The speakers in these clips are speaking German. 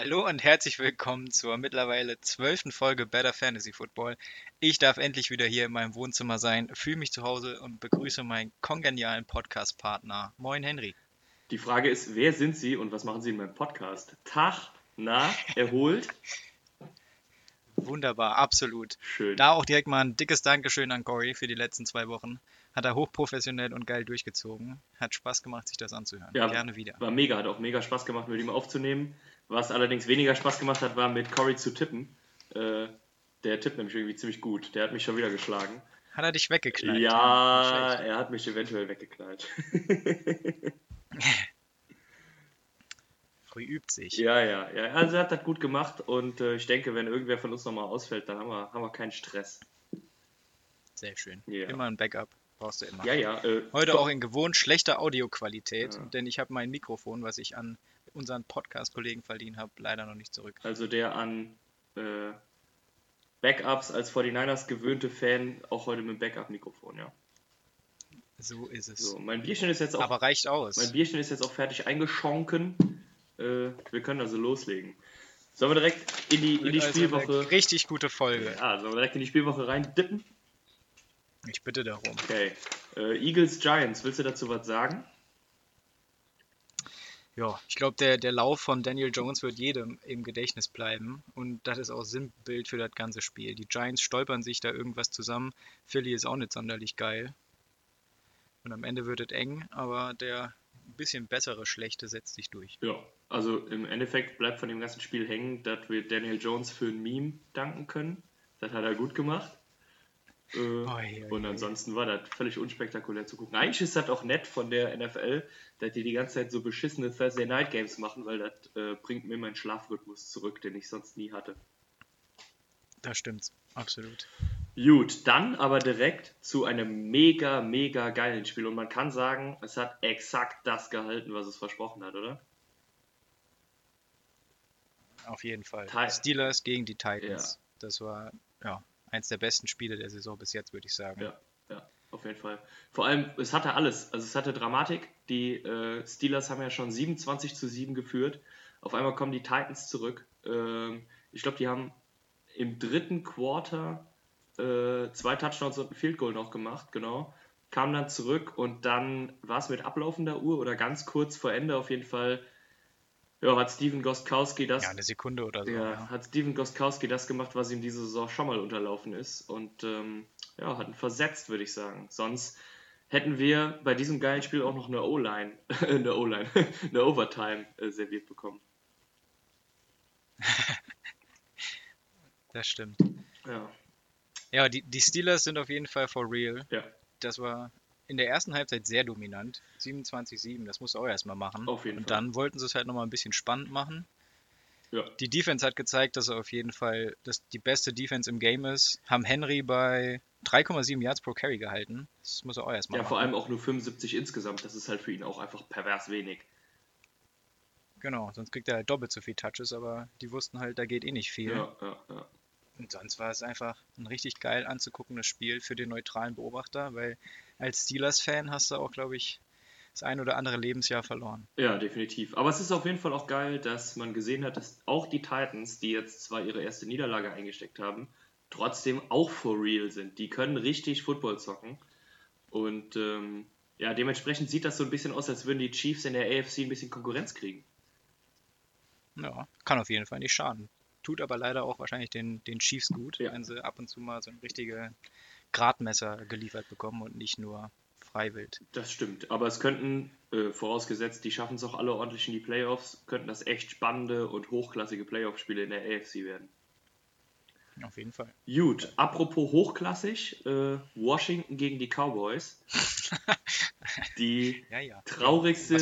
Hallo und herzlich willkommen zur mittlerweile zwölften Folge Better Fantasy Football. Ich darf endlich wieder hier in meinem Wohnzimmer sein, fühle mich zu Hause und begrüße meinen kongenialen Podcast-Partner. Moin Henry. Die Frage ist, wer sind Sie und was machen Sie in meinem Podcast? Tag, na, erholt? Wunderbar, absolut. Schön. Da auch direkt mal ein dickes Dankeschön an Cory für die letzten zwei Wochen. Hat er hochprofessionell und geil durchgezogen. Hat Spaß gemacht, sich das anzuhören. Ja, Gerne wieder. War mega, hat auch mega Spaß gemacht, mit ihm aufzunehmen. Was allerdings weniger Spaß gemacht hat, war mit Cory zu tippen. Äh, der tippt nämlich irgendwie ziemlich gut. Der hat mich schon wieder geschlagen. Hat er dich weggeknallt? ja, er hat mich eventuell weggeknallt. Früh übt sich. ja, ja, ja. Also er hat das gut gemacht und äh, ich denke, wenn irgendwer von uns nochmal ausfällt, dann haben wir, haben wir keinen Stress. Sehr schön. Ja. Immer ein Backup. Brauchst du immer. Ja, ja. Äh, Heute Ko- auch in gewohnt schlechter Audioqualität, Ja. denn ich habe mein Mikrofon, was ich an unseren Podcast-Kollegen verliehen habe, leider noch nicht zurück. Also der an äh, Backups als 49ers gewöhnte Fan auch heute mit Backup-Mikrofon, ja. So ist es. So, mein Bierchen ist jetzt auch, Aber reicht aus. mein Bierchen ist jetzt auch fertig eingeschonken. Äh, wir können also loslegen. Sollen wir direkt in die, in die also Spielwoche. Richtig gute Folge. Ja, sollen wir direkt in die Spielwoche rein dippen? Ich bitte darum. Okay. Äh, Eagles Giants, willst du dazu was sagen? Ja, ich glaube, der, der Lauf von Daniel Jones wird jedem im Gedächtnis bleiben. Und das ist auch Sinnbild für das ganze Spiel. Die Giants stolpern sich da irgendwas zusammen. Philly ist auch nicht sonderlich geil. Und am Ende wird es eng, aber der ein bisschen bessere Schlechte setzt sich durch. Ja. Also im Endeffekt bleibt von dem ganzen Spiel hängen, dass wir Daniel Jones für ein Meme danken können. Das hat er gut gemacht. Äh, Oi, oi, und ansonsten war das völlig unspektakulär zu gucken. Eigentlich ist das auch nett von der NFL, dass die die ganze Zeit so beschissene Thursday Night Games machen, weil das äh, bringt mir meinen Schlafrhythmus zurück, den ich sonst nie hatte. Das stimmt, absolut. Gut, dann aber direkt zu einem mega, mega geilen Spiel. Und man kann sagen, es hat exakt das gehalten, was es versprochen hat, oder? Auf jeden Fall. Ti- Steelers gegen die Titans. Das war ja eins der besten Spiele der Saison bis jetzt, würde ich sagen. Ja, ja, auf jeden Fall. Vor allem, es hatte alles. Also es hatte Dramatik. Die äh, Steelers haben ja schon 27 zu 7 geführt. Auf einmal kommen die Titans zurück. Ähm, ich glaube, die haben im dritten Quarter äh, zwei Touchdowns und ein Field Goal noch gemacht, genau. Kamen dann zurück und dann war es mit ablaufender Uhr oder ganz kurz vor Ende auf jeden Fall. Ja, hat Steven Gostkowski das Ja, eine Sekunde oder so. ja, Ja. hat Steven Gostkowski das gemacht, was ihm diese Saison schon mal unterlaufen ist. Und ähm, ja, hat ihn versetzt, würde ich sagen. Sonst hätten wir bei diesem geilen Spiel auch noch eine O-Line, eine O-Line, eine Overtime äh, serviert bekommen. Das stimmt. Ja, Ja, die, die Steelers sind auf jeden Fall for real. ja, Das war in der ersten Halbzeit sehr dominant. 27-7, das musst du auch erstmal machen. Auf jeden Und Fall. dann wollten sie es halt nochmal ein bisschen spannend machen. ja. Die Defense hat gezeigt, dass er auf jeden Fall dass die beste Defense im Game ist. Haben Henry bei 3,7 Yards pro Carry gehalten. Das muss er auch erstmal Ja, machen. vor allem auch nur 75 insgesamt. Das ist halt für ihn auch einfach pervers wenig. Genau, sonst kriegt er halt doppelt so viel Touches, aber die wussten halt, da geht eh nicht viel. Ja, ja, ja. Und sonst war es einfach ein richtig geil anzuguckendes Spiel für den neutralen Beobachter, weil als Steelers-Fan hast du auch, glaube ich, das ein oder andere Lebensjahr verloren. Ja, definitiv. Aber es ist auf jeden Fall auch geil, dass man gesehen hat, dass auch die Titans, die jetzt zwar ihre erste Niederlage eingesteckt haben, trotzdem auch for real sind. Die können richtig Football zocken. Und ähm, ja, dementsprechend sieht das so ein bisschen aus, als würden die Chiefs in der AFC ein bisschen Konkurrenz kriegen. Ja, kann auf jeden Fall nicht schaden. Tut aber leider auch wahrscheinlich den, den Chiefs gut, Ja. wenn sie ab und zu mal so ein richtige Gradmesser geliefert bekommen und nicht nur freiwild. Das stimmt. Aber es könnten, äh, vorausgesetzt, die schaffen es auch alle ordentlich in die Playoffs, könnten das echt spannende und hochklassige Playoff-Spiele in der AFC werden. Auf jeden Fall. Gut, apropos hochklassig, äh, Washington gegen die Cowboys. Die Ja, ja. traurigste,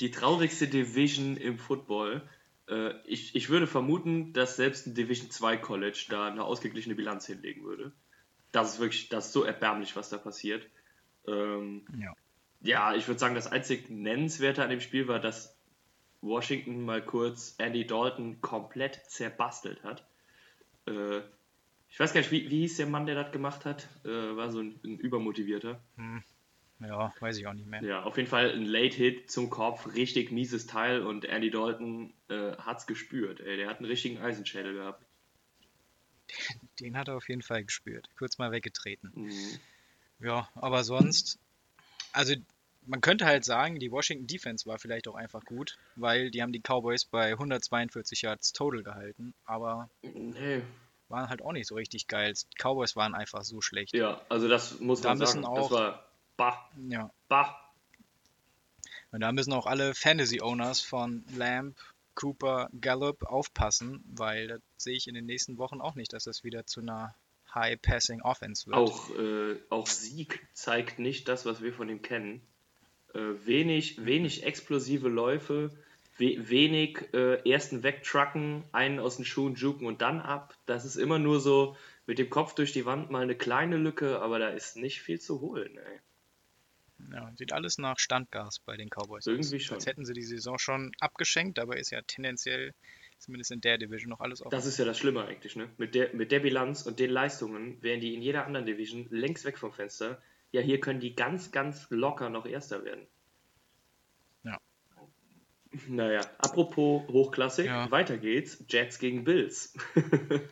die traurigste Division im Football. Äh, ich, ich würde vermuten, dass selbst ein Division 2 College da eine ausgeglichene Bilanz hinlegen würde. Das ist wirklich, das ist so erbärmlich, was da passiert. Ähm, Ja. ja, ich würde sagen, das einzig Nennenswerte an dem Spiel war, dass Washington mal kurz Andy Dalton komplett zerbastelt hat. Äh, ich weiß gar nicht, wie, wie hieß der Mann, der das gemacht hat? Äh, war so ein, ein übermotivierter. Ja, weiß ich auch nicht mehr. Ja, auf jeden Fall ein Late-Hit zum Kopf, richtig mieses Teil und Andy Dalton äh, hat's gespürt. Ey, der hat einen richtigen Eisenschädel gehabt. Den hat er auf jeden Fall gespürt. Kurz mal weggetreten. Mhm. Ja, aber sonst, also man könnte halt sagen, die Washington Defense war vielleicht auch einfach gut, weil die haben die Cowboys bei 142 Yards total gehalten, aber Nee. waren halt auch nicht so richtig geil. Die Cowboys waren einfach so schlecht. Ja, also das muss Da man sagen. Das auch- war bah, Ja. bah. Und da müssen auch alle Fantasy-Owners von Lamb, Cooper, Gallup aufpassen, weil das sehe ich in den nächsten Wochen auch nicht, dass das wieder zu einer High-Passing-Offense wird. Auch, äh, auch Sieg zeigt nicht das, was wir von ihm kennen. Äh, wenig, wenig explosive Läufe, we wenig äh, ersten wegtrucken, einen aus den Schuhen juken und dann ab. Das ist immer nur so mit dem Kopf durch die Wand mal eine kleine Lücke, aber da ist nicht viel zu holen. Ey. Ja, sieht alles nach Standgas bei den Cowboys Irgendwie aus. schon. Als hätten sie die Saison schon abgeschenkt, aber ist ja tendenziell, zumindest in der Division, noch alles offen. Das ist ja das Schlimme eigentlich, ne? Mit der, mit der Bilanz und den Leistungen wären die in jeder anderen Division längst weg vom Fenster. Ja, hier können die ganz, ganz locker noch Erster werden. Ja. Naja, apropos Hochklassik, Ja. weiter geht's. Jets gegen Bills.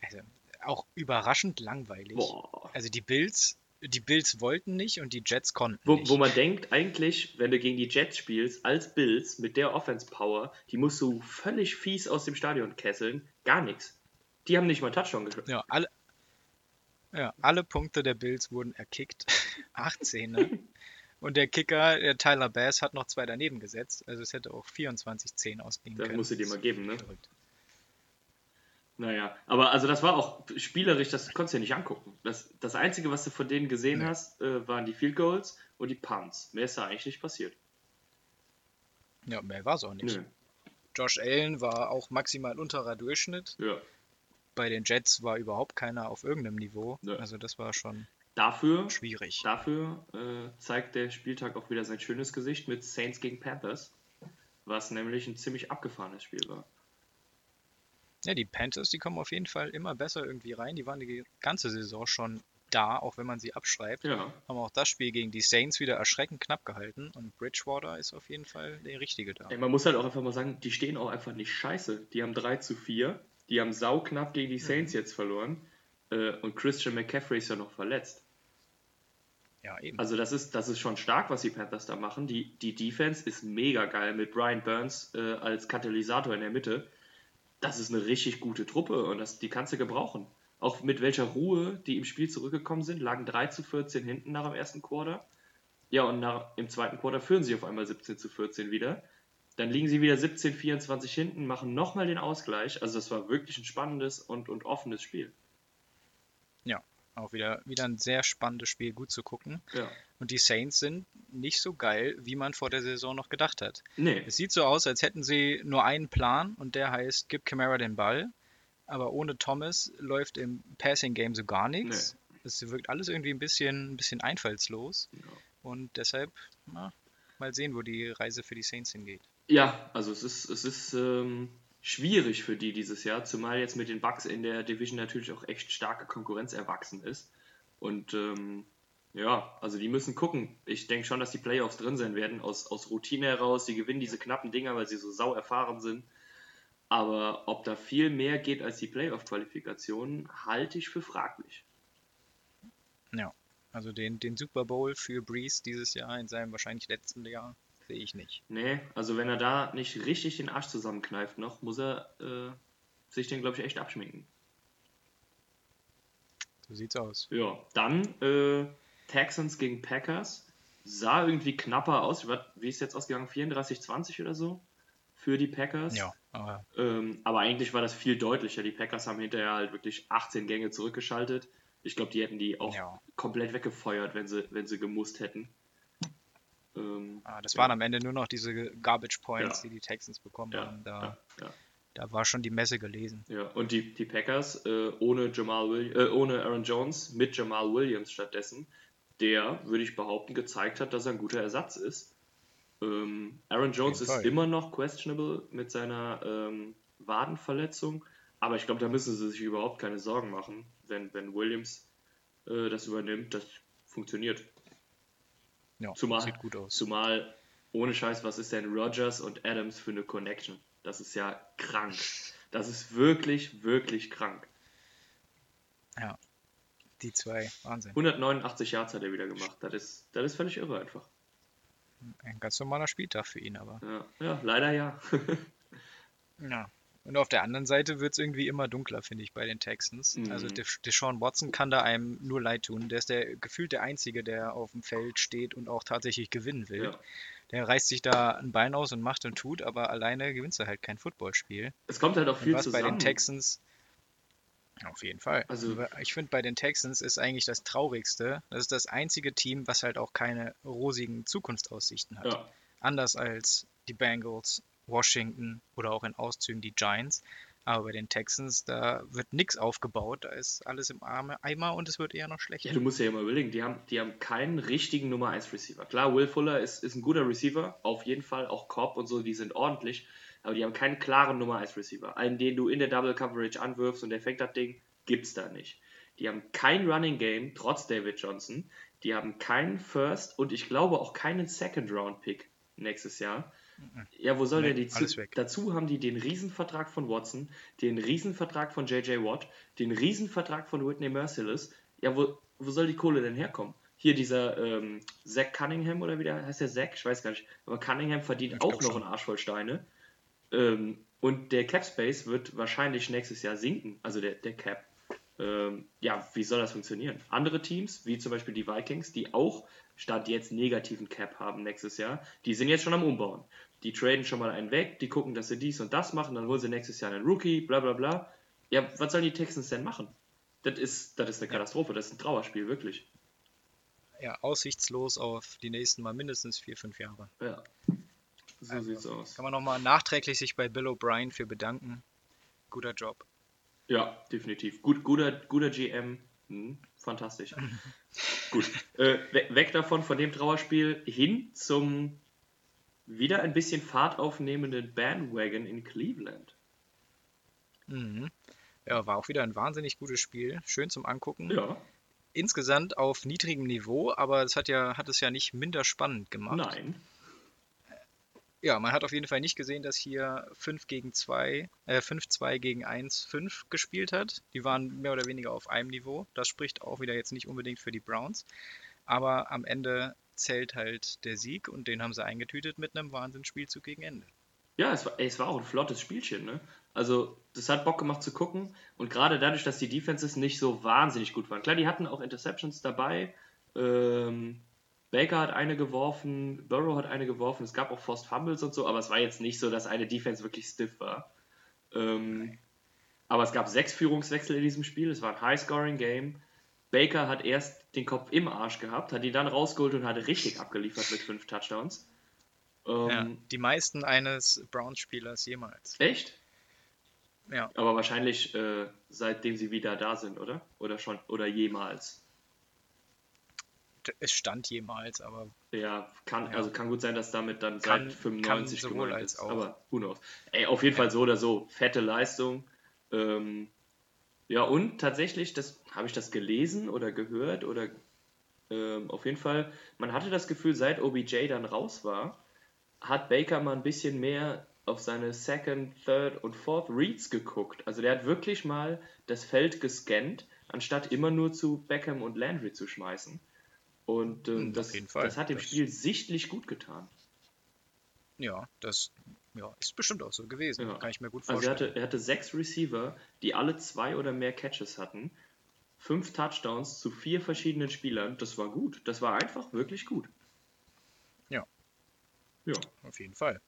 Also, auch überraschend langweilig. Boah. Also die Bills, die Bills wollten nicht und die Jets konnten Wo, nicht. wo man denkt, eigentlich, wenn du gegen die Jets spielst, als Bills mit der Offense-Power, die musst du völlig fies aus dem Stadion kesseln. Gar nichts. Die haben nicht mal Touchdown geschafft. Ja, alle, ja, alle Punkte der Bills wurden erkickt. 18, ne? Und der Kicker, der Tyler Bass, hat noch zwei daneben gesetzt. Also es hätte auch 24-10 ausgehen Das können. musst du dir mal geben, ne? Verrückt. Naja, aber also das war auch spielerisch, das konntest du ja nicht angucken. Das, das Einzige, was du von denen gesehen Nee. hast, äh, waren die Field Goals und die Punts. Mehr ist da eigentlich nicht passiert. Ja, mehr war es auch nicht. Nö. Josh Allen war auch maximal unterer Durchschnitt. Ja. Bei den Jets war überhaupt keiner auf irgendeinem Niveau. Ja. Also das war schon Dafür, schwierig. dafür äh, zeigt der Spieltag auch wieder sein schönes Gesicht mit Saints gegen Panthers, was nämlich ein ziemlich abgefahrenes Spiel war. Ja, die Panthers, die kommen auf jeden Fall immer besser irgendwie rein. Die waren die ganze Saison schon da, auch wenn man sie abschreibt. Ja, Haben auch das Spiel gegen die Saints wieder erschreckend knapp gehalten. Und Bridgewater ist auf jeden Fall der Richtige da. Ey, man muss halt auch einfach mal sagen, die stehen auch einfach nicht scheiße. Die haben 3 zu 4, die haben sauknapp gegen die Saints jetzt verloren äh, und Christian McCaffrey ist ja noch verletzt. Ja, eben. Also das ist, das ist schon stark, was die Panthers da machen. Die, die Defense ist mega geil mit Brian Burns äh, als Katalysator in der Mitte. Das ist eine richtig gute Truppe und das, die kannst du gebrauchen. Auch mit welcher Ruhe die im Spiel zurückgekommen sind, lagen 3 zu 14 hinten nach dem ersten Quarter. Ja, und nach, im zweiten Quarter führen sie auf einmal 17 zu 14 wieder. Dann liegen sie wieder 17, 24 hinten, machen nochmal den Ausgleich. Also das war wirklich ein spannendes und, und offenes Spiel. Auch wieder, wieder ein sehr spannendes Spiel, gut zu gucken. Ja. Und die Saints sind nicht so geil, wie man vor der Saison noch gedacht hat. Nee, Es sieht so aus, als hätten sie nur einen Plan und der heißt, gib Camara den Ball. Aber ohne Thomas läuft im Passing Game so gar nichts. Es wirkt alles irgendwie ein bisschen, ein bisschen einfallslos. Ja. Und deshalb, na, mal sehen, wo die Reise für die Saints hingeht. Ja, also es ist, es ist ähm, schwierig für die dieses Jahr, zumal jetzt mit den Bucks in der Division natürlich auch echt starke Konkurrenz erwachsen ist. Und ähm, ja, also die müssen gucken. Ich denke schon, dass die Playoffs drin sein werden, aus, aus Routine heraus. Die gewinnen diese knappen Dinger, weil sie so sau erfahren sind. Aber ob da viel mehr geht als die Playoff-Qualifikation, halte ich für fraglich. Ja, also den, den Super Bowl für Breeze dieses Jahr in seinem wahrscheinlich letzten Jahr sehe ich nicht. Nee, also wenn er da nicht richtig den Arsch zusammenkneift noch, muss er äh, sich den, glaube ich, echt abschminken. So sieht's aus. Ja, dann äh, Texans gegen Packers. Sah irgendwie knapper aus. Wie ist jetzt ausgegangen? 34-20 oder so für die Packers. Ja, aber Ähm, aber eigentlich war das viel deutlicher. Die Packers haben hinterher halt wirklich 18 Gänge zurückgeschaltet. Ich glaube, die hätten die auch Ja. komplett weggefeuert, wenn sie, wenn sie gemusst hätten. Ähm, ah, das Ja. waren am Ende nur noch diese Garbage Points, Ja. die die Texans bekommen ja, haben. Da, da war schon die Messe gelesen. Ja, und die, die Packers äh, ohne, Jamal Will äh, ohne Aaron Jones mit Jamal Williams stattdessen, der, würde ich behaupten, gezeigt hat, dass er ein guter Ersatz ist. Ähm, Aaron Jones ist Fall. immer noch questionable mit seiner ähm, Wadenverletzung, aber ich glaube, da müssen sie sich überhaupt keine Sorgen machen, wenn, wenn Williams äh, das übernimmt. Das funktioniert. Ja, Zumal, sieht gut aus. zumal, ohne Scheiß, was ist denn Rogers und Adams für eine Connection? Das ist ja krank. Das ist wirklich, wirklich krank. Ja. Die zwei, Wahnsinn. 189 Yards hat er wieder gemacht. Das ist, das ist völlig irre einfach. Ein ganz normaler Spieltag für ihn, aber. Ja, ja leider ja. Ja. Und auf der anderen Seite wird es irgendwie immer dunkler, finde ich, bei den Texans. Mhm. Also Desha- Deshaun Watson kann da einem nur leid tun. Der ist der gefühlt der Einzige, der auf dem Feld steht und auch tatsächlich gewinnen will. ja. Der reißt sich da ein Bein aus und macht und tut, aber alleine gewinnst du halt kein Footballspiel. Es kommt halt auch Und viel was bei zusammen. den Texans. Auf jeden Fall. Also- ich finde, bei den Texans ist eigentlich das Traurigste. Das ist das einzige Team, was halt auch keine rosigen Zukunftsaussichten hat. Ja. Anders als die Bengals, Washington oder auch in Auszügen die Giants. Aber bei den Texans, da wird nichts aufgebaut. Da ist alles im Arme Eimer und es wird eher noch schlechter. Ja, du musst ja immer überlegen, die haben, die haben keinen richtigen Nummer 1 Receiver. Klar, Will Fuller ist, ist ein guter Receiver, auf jeden Fall, auch Cobb und so, die sind ordentlich, aber die haben keinen klaren Nummer 1 Receiver. Einen, den du in der Double Coverage anwirfst und der fängt das Ding, gibt's da nicht. Die haben kein Running Game, trotz David Johnson. Die haben keinen First und ich glaube auch keinen Second Round Pick nächstes Jahr. Ja, wo soll Nee, der die zu, weg. Dazu haben die den Riesenvertrag von Watson, den Riesenvertrag von JJ Watt, den Riesenvertrag von Whitney Merciless. Ja, wo, wo soll die Kohle denn herkommen? Hier dieser ähm, Zach Cunningham oder wie der heißt der Zach? Ich weiß gar nicht. Aber Cunningham verdient Ich auch noch schon. einen Arsch voll Steine. Ähm, und der Cap Space wird wahrscheinlich nächstes Jahr sinken. Also der, der Cap. Ähm, ja, wie soll das funktionieren? Andere Teams, wie zum Beispiel die Vikings, die auch Stand jetzt negativen Cap haben nächstes Jahr, die sind jetzt schon am Umbauen. Die traden schon mal einen weg, die gucken, dass sie dies und das machen, dann holen sie nächstes Jahr einen Rookie, bla bla bla. Ja, was sollen die Texans denn machen? Das ist, das ist eine Katastrophe, das ist ein Trauerspiel, wirklich. Ja, aussichtslos auf die nächsten Mal mindestens vier, fünf Jahre. Ja. So sieht's aus. Kann man nochmal nachträglich sich bei Bill O'Brien für bedanken. Guter Job. Ja, definitiv. Gut, guter, guter GM. Hm, fantastisch. Gut. Äh, we- weg davon, von dem Trauerspiel, hin zum wieder ein bisschen Fahrt aufnehmenden Bandwagon in Cleveland. Mhm. Ja, war auch wieder ein wahnsinnig gutes Spiel. Schön zum Angucken. Ja, Insgesamt auf niedrigem Niveau, aber es hat ja, hat es ja nicht minder spannend gemacht. nein. Ja, man hat auf jeden Fall nicht gesehen, dass hier 5 gegen 2, äh, 5-2 gegen 1-5 gespielt hat. Die waren mehr oder weniger auf einem Niveau. Das spricht auch wieder jetzt nicht unbedingt für die Browns. Aber am Ende zählt halt der Sieg und den haben sie eingetütet mit einem Wahnsinnsspielzug gegen Ende. Ja, es war, ey, es war auch ein flottes Spielchen, ne? Also, das hat Bock gemacht zu gucken. Und gerade dadurch, dass die Defenses nicht so wahnsinnig gut waren. Klar, die hatten auch Interceptions dabei. Ähm, Baker hat eine geworfen, Burrow hat eine geworfen, es gab auch Forced Fumbles und so, aber es war jetzt nicht so, dass eine Defense wirklich stiff war. Ähm, aber es gab sechs Führungswechsel in diesem Spiel, es war ein High-Scoring-Game. Baker hat erst den Kopf im Arsch gehabt, hat ihn dann rausgeholt und hat richtig abgeliefert mit fünf Touchdowns. Ähm, Ja, die meisten eines Browns-Spielers jemals. Echt? Ja, Aber wahrscheinlich äh, seitdem sie wieder da sind, oder? Oder schon, oder jemals. es stand jemals, aber Ja, kann, Ja. also kann gut sein, dass damit dann Kann- seit 95 kann gemeint ist. auch. Aber who knows. Ey, auf jeden Fall so oder so. Fette Leistung. Ähm, ja, und tatsächlich, das habe ich das gelesen oder gehört oder ähm, auf jeden Fall, man hatte das Gefühl, seit OBJ dann raus war, hat Baker mal ein bisschen mehr auf seine Second, Third und Fourth Reads geguckt. Also der hat wirklich mal das Feld gescannt, anstatt immer nur zu Beckham und Landry zu schmeißen. Und ähm, Hm, das, das hat dem Das- Spiel sichtlich gut getan. ja, das ja, ist bestimmt auch so gewesen. Ja. Kann ich mir gut Also er vorstellen. hatte, er hatte sechs Receiver, die alle zwei oder mehr Catches hatten. Fünf Touchdowns zu vier verschiedenen Spielern. Das war gut. Das war einfach wirklich gut. Ja. Ja. Auf jeden Fall.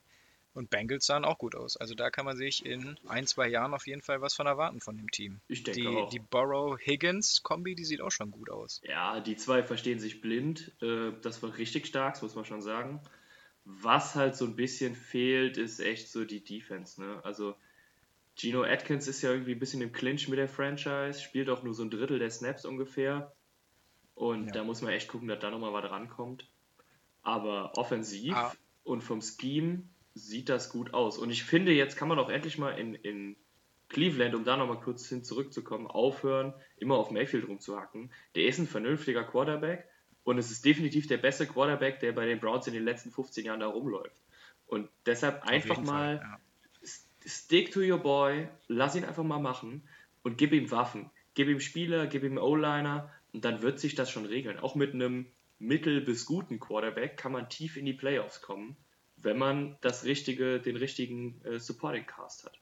Und Bengals sahen auch gut aus. Also da kann man sich in ein, zwei Jahren auf jeden Fall was von erwarten von dem Team. Ich denke Die, auch. die Burrow-Higgins-Kombi, die sieht auch schon gut aus. Ja, die zwei verstehen sich blind. Äh, Das war richtig stark, das muss man schon sagen. Was halt so ein bisschen fehlt, ist echt so die Defense. Ne? Also Gino Atkins ist ja irgendwie ein bisschen im Clinch mit der Franchise, spielt auch nur so ein Drittel der Snaps ungefähr. Und Ja. da muss man echt gucken, dass da nochmal was rankommt. Aber offensiv Ah. und vom Scheme sieht das gut aus. Und ich finde, jetzt kann man auch endlich mal in, in Cleveland, um da nochmal kurz hin zurückzukommen, aufhören, immer auf Mayfield rumzuhacken. Der ist ein vernünftiger Quarterback und es ist definitiv der beste Quarterback, der bei den Browns in den letzten 15 Jahren da rumläuft. Und deshalb einfach mal Fall, ja. stick to your boy, lass ihn einfach mal machen und gib ihm Waffen. Gib ihm Spieler, gib ihm O-Liner und dann wird sich das schon regeln. Auch mit einem mittel- bis guten Quarterback kann man tief in die Playoffs kommen, wenn man das richtige, den richtigen äh, Supporting Cast hat.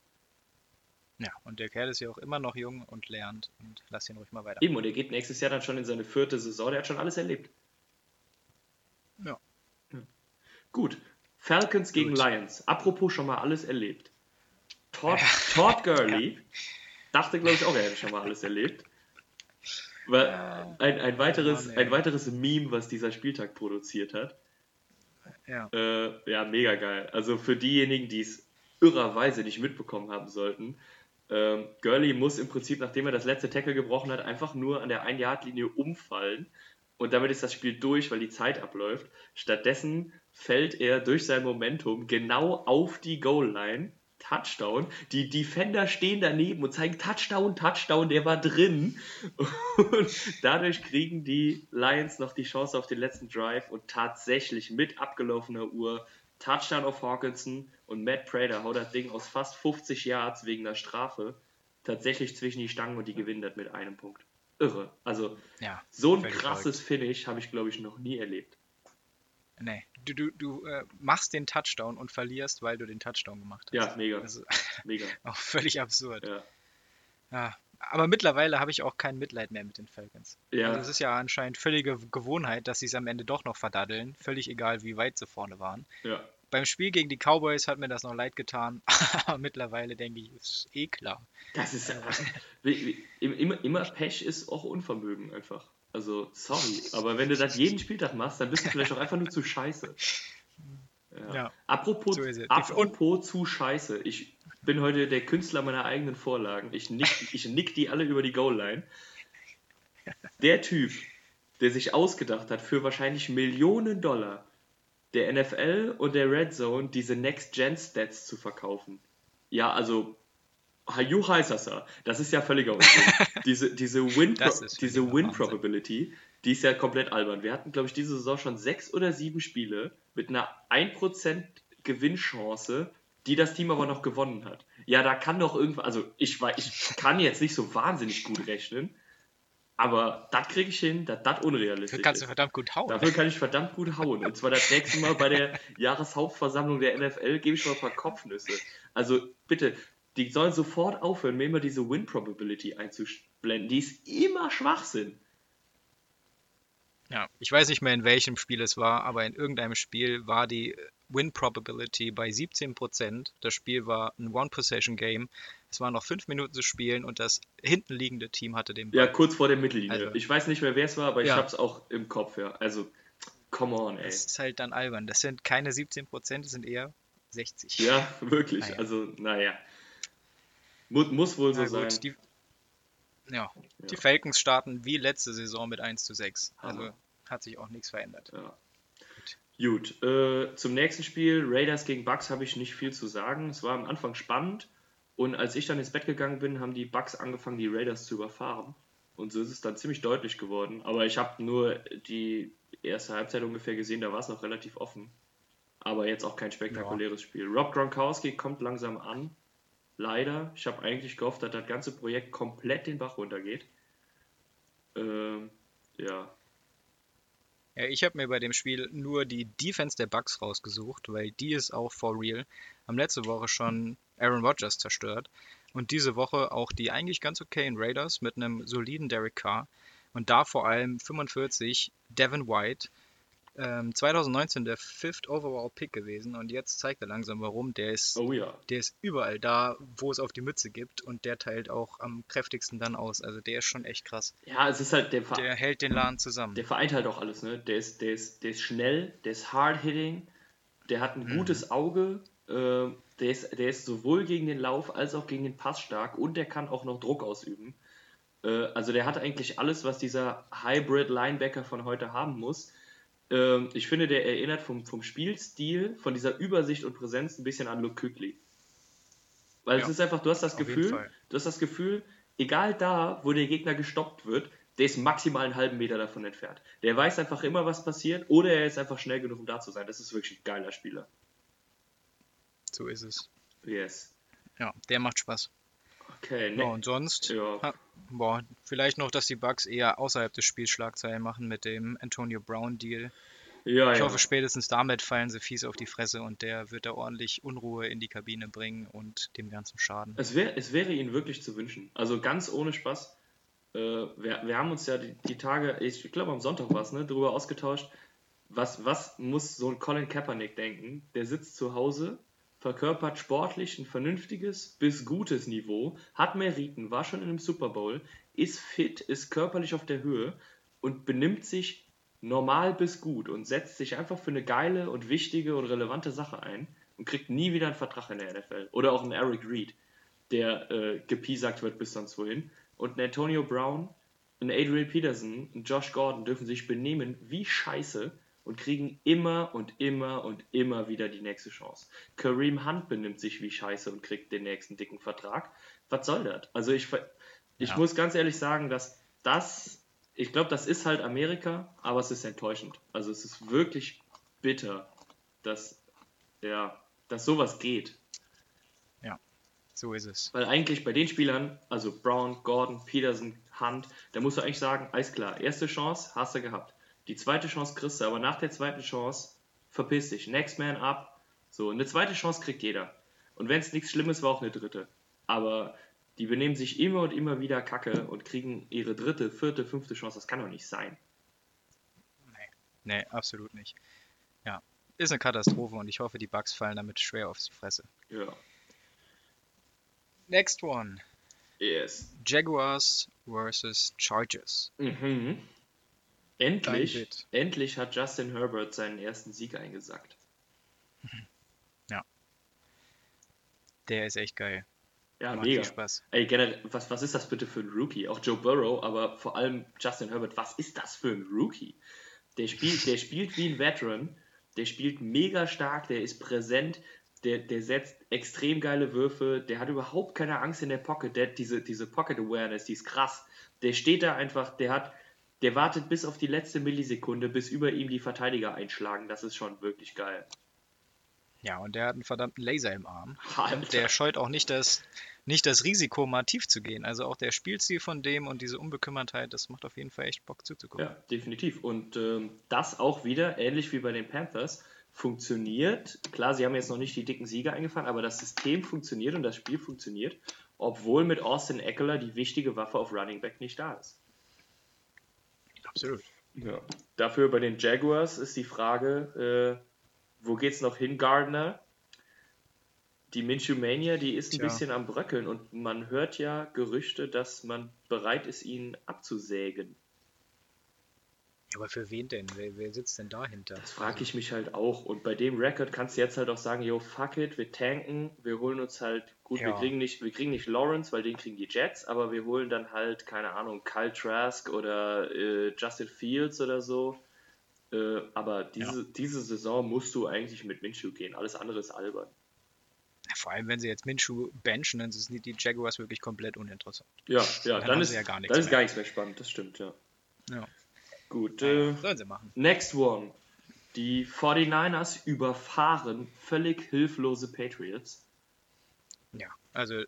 Ja, und der Kerl ist ja auch immer noch jung und lernt und lass ihn ruhig mal weiter. Eben, und er geht nächstes Jahr dann schon in seine vierte Saison, der hat schon alles erlebt. Ja. Gut, Falcons gegen Gut. Lions. Apropos schon mal alles erlebt. Todd, Todd Gurley dachte, glaube ich, auch, er hätte schon mal alles erlebt. Ein, ein, weiteres, ein weiteres Meme, was dieser Spieltag produziert hat. Ja. Äh, ja, mega geil. Also für diejenigen, die es irrerweise nicht mitbekommen haben sollten, ähm, Gurley muss im Prinzip, nachdem er das letzte Tackle gebrochen hat, einfach nur an der 1-Yard-Linie umfallen und damit ist das Spiel durch, weil die Zeit abläuft. Stattdessen fällt er durch sein Momentum genau auf die Goal-Line. Touchdown. Die Defender stehen daneben und zeigen Touchdown, Touchdown, der war drin. Und dadurch kriegen die Lions noch die Chance auf den letzten Drive und tatsächlich mit abgelaufener Uhr Touchdown auf Hawkinson und Matt Prater haut das Ding aus fast 50 Yards wegen der Strafe tatsächlich zwischen die Stangen und die gewinnen das mit einem Punkt. Irre. Also ja. so ein krasses Finish habe ich, glaube ich, noch nie erlebt. Nee, du, du, du äh, machst den Touchdown und verlierst, weil du den Touchdown gemacht hast. Ja, mega. Ist Mega. auch völlig absurd. Ja. Ja. Aber mittlerweile habe ich auch kein Mitleid mehr mit den Falcons. Ja. Also es ist ja anscheinend völlige Gewohnheit, dass sie es am Ende doch noch verdaddeln. Völlig egal, wie weit sie vorne waren. ja. Beim Spiel gegen die Cowboys hat mir das noch leid getan. Aber mittlerweile denke ich, ist eh klar. Das ist wie- immer, immer Pech ist auch Unvermögen einfach. Also, sorry, aber wenn du das jeden Spieltag machst, dann bist du vielleicht auch einfach nur zu scheiße. Ja. Ja. Apropos, So apropos zu scheiße. Ich bin heute der Künstler meiner eigenen Vorlagen. Ich nick, ich nick die alle über die Goal-Line. Der Typ, der sich ausgedacht hat, für wahrscheinlich Millionen Dollar der NFL und der Red Zone diese Next-Gen-Stats zu verkaufen. Ja, also Hayu Heisasa, das ist ja völliger Unsinn. diese diese Win, Das ist diese Win. Probability, die ist ja komplett albern. Wir hatten, glaube ich, diese Saison schon sechs oder sieben Spiele mit einer 1% Gewinnchance, die das Team aber noch gewonnen hat. Ja, da kann doch irgendwas, also ich, weiß, ich kann jetzt nicht so wahnsinnig gut rechnen, aber das kriege ich hin, dass das unrealistisch Du kannst du verdammt gut hauen. Dafür kann ich verdammt gut hauen. Und zwar das nächste Mal bei der Jahreshauptversammlung der NFL gebe ich mal ein paar Kopfnüsse. Also bitte, die sollen sofort aufhören, mir immer diese Win Probability einzublenden. Die ist immer Schwachsinn. Ja, ich weiß nicht mehr, in welchem Spiel es war, aber in irgendeinem Spiel war die Win Probability bei 17%. Das Spiel war ein One-Possession-Game. Es waren noch fünf Minuten zu spielen und das hinten liegende Team hatte den Ja, Ball. kurz vor der Mittellinie. Also- ich weiß nicht mehr, wer es war, aber ich Ja. habe es auch im Kopf, ja. Also, come on, ey. Das ist halt dann albern. Das sind keine 17%, das sind eher 60. Ja, wirklich. Naja. Also, naja. Muss, muss wohl so Na sein. gut, die, ja, die Ja. Falcons starten wie letzte Saison mit 1 zu 6. Hammer. Also hat sich auch nichts verändert. Ja. Gut, äh, zum nächsten Spiel, Raiders gegen Bucks, habe ich nicht viel zu sagen. Es war am Anfang spannend und als ich dann ins Bett gegangen bin, haben die Bucks angefangen, die Raiders zu überfahren. Und so ist es dann ziemlich deutlich geworden. Aber ich habe nur die erste Halbzeit ungefähr gesehen, da war es noch relativ offen. Aber jetzt auch kein spektakuläres Spiel. Rob Gronkowski kommt langsam an. Leider. Ich habe eigentlich gehofft, dass das ganze Projekt komplett den Bach runtergeht. Ähm, ja, Ja, ich habe mir bei dem Spiel nur die Defense der Bucks rausgesucht, weil die ist auch for real. Haben letzte Woche schon Aaron Rodgers zerstört und diese Woche auch die eigentlich ganz okayen Raiders mit einem soliden Derek Carr und da vor allem 45 Devin White. Ähm, 2019 der Fifth Overall Pick gewesen und jetzt zeigt er langsam warum. Der ist, oh ja. der ist überall da, wo es auf die Mütze gibt und der teilt auch am kräftigsten dann aus. Also der ist schon echt krass. Ja, es ist halt der, Ver Der hält den Laden zusammen. der vereint halt auch alles, ne? Der ist, der ist, der ist schnell, der ist hard-hitting, der hat ein gutes Auge, äh, der, ist, der ist sowohl gegen den Lauf als auch gegen den Pass stark und der kann auch noch Druck ausüben. Äh, also der hat eigentlich alles, was dieser Hybrid-Linebacker von heute haben muss. Ähm, ich finde, der erinnert vom, vom Spielstil, von dieser Übersicht und Präsenz ein bisschen an Luke Kügli. Weil Ja, es ist einfach, du hast das Gefühl, du hast das Gefühl, egal da, wo der Gegner gestoppt wird, der ist maximal einen halben Meter davon entfernt. Der weiß einfach immer, was passiert, oder er ist einfach schnell genug, um da zu sein. Das ist wirklich ein geiler Spieler. So ist es. Yes. Ja, der macht Spaß. Okay, Ja, ne. und sonst, Ja. ha, boah, vielleicht noch, dass die Bucks eher außerhalb des Spiels Schlagzeilen machen mit dem Antonio Brown Deal. Ja, Ich ja. hoffe, spätestens damit fallen sie fies auf die Fresse und der wird da ordentlich Unruhe in die Kabine bringen und dem ganzen Schaden. Es, wär, es wäre ihnen wirklich zu wünschen. Also ganz ohne Spaß. Äh, wir, wir haben uns ja die, die Tage, ich glaube am Sonntag war es, ne, darüber ausgetauscht, was, was muss so ein Colin Kaepernick denken? Der sitzt zu Hause, verkörpert sportlich ein vernünftiges bis gutes Niveau, hat Meriten, war schon in einem Super Bowl, ist fit, ist körperlich auf der Höhe und benimmt sich normal bis gut und setzt sich einfach für eine geile und wichtige und relevante Sache ein und kriegt nie wieder einen Vertrag in der NFL. Oder auch ein Eric Reed, der äh, gepiesackt wird bis sonst wohin. Und ein Antonio Brown, ein Adrian Peterson, ein Josh Gordon dürfen sich benehmen wie Scheiße und kriegen immer und immer und immer wieder die nächste Chance. Kareem Hunt benimmt sich wie Scheiße und kriegt den nächsten dicken Vertrag. Was soll das? Also ich, ich Ja. muss ganz ehrlich sagen, dass das, ich glaube, das ist halt Amerika, aber es ist enttäuschend. Also es ist wirklich bitter, dass, ja, dass sowas geht. So ist es. Weil eigentlich bei den Spielern, also Brown, Gordon, Peterson, Hunt, da musst du eigentlich sagen, alles klar, erste Chance hast du gehabt. Die zweite Chance kriegst du, aber nach der zweiten Chance verpiss dich. Next man up. So, eine zweite Chance kriegt jeder. Und wenn es nichts Schlimmes war, auch eine dritte. Aber die benehmen sich immer und immer wieder kacke und kriegen ihre dritte, vierte, fünfte Chance. Das kann doch nicht sein. Nee, absolut nicht. Ja, ist eine Katastrophe und ich hoffe, die Bugs fallen damit schwer auf die Fresse. Ja. Next one. Yes. Jaguars versus Chargers. Mhm. Endlich, endlich hat Justin Herbert seinen ersten Sieg eingesackt. Der ist echt geil. Ja, Macht mega. Spaß. Ey, generell, was, was ist das bitte für ein Rookie? Auch Joe Burrow, aber vor allem Justin Herbert, was ist das für ein Rookie? Der spielt, der spielt wie ein Veteran, der spielt mega stark, der ist präsent, der, der setzt extrem geile Würfe, der hat überhaupt keine Angst in der Pocket, der, diese, diese Pocket Awareness, die ist krass. Der steht da einfach, der hat, der wartet bis auf die letzte Millisekunde, bis über ihm die Verteidiger einschlagen. Das ist schon wirklich geil. Ja, und der hat einen verdammten Laser im Arm. Alter. Der scheut auch nicht das, nicht das Risiko, mal tief zu gehen. Also auch der Spielstil von dem und diese Unbekümmertheit, das macht auf jeden Fall echt Bock zuzugucken. Ja, definitiv. Und ähm, das auch wieder, ähnlich wie bei den Panthers, funktioniert. Klar, sie haben jetzt noch nicht die dicken Siege eingefahren, aber das System funktioniert und das Spiel funktioniert, obwohl mit Austin Eckler die wichtige Waffe auf Running Back nicht da ist. Absolut. Ja. Dafür bei den Jaguars ist die Frage, äh, wo geht's noch hin, Gardner? Die Minshew Mania, die ist ein Tja. bisschen am Bröckeln und man hört ja Gerüchte, dass man bereit ist, ihn abzusägen. Ja, aber für wen denn? Wer, wer sitzt denn dahinter? Das frage ich mich halt auch. Und bei dem Record kannst du jetzt halt auch sagen, yo, fuck it, wir tanken, wir holen uns halt, gut, wir Ja. kriegen nicht, wir kriegen nicht Lawrence, weil den kriegen die Jets, aber wir holen dann halt, keine Ahnung, Kyle Trask oder äh, Justin Fields oder so. Äh, aber diese, diese Saison musst du eigentlich mit Minshew gehen. Alles andere ist albern. Ja, Vor allem, wenn sie jetzt Minshew benchen, dann sind die Jaguars wirklich komplett uninteressant. Ja, ja, Dann dann, ist, ja gar nichts dann ist mehr. gar nichts mehr spannend, das stimmt, ja. Ja. Gut, Naja, äh, sollen sie machen. next one. Die 49ers überfahren völlig hilflose Patriots. Ja, also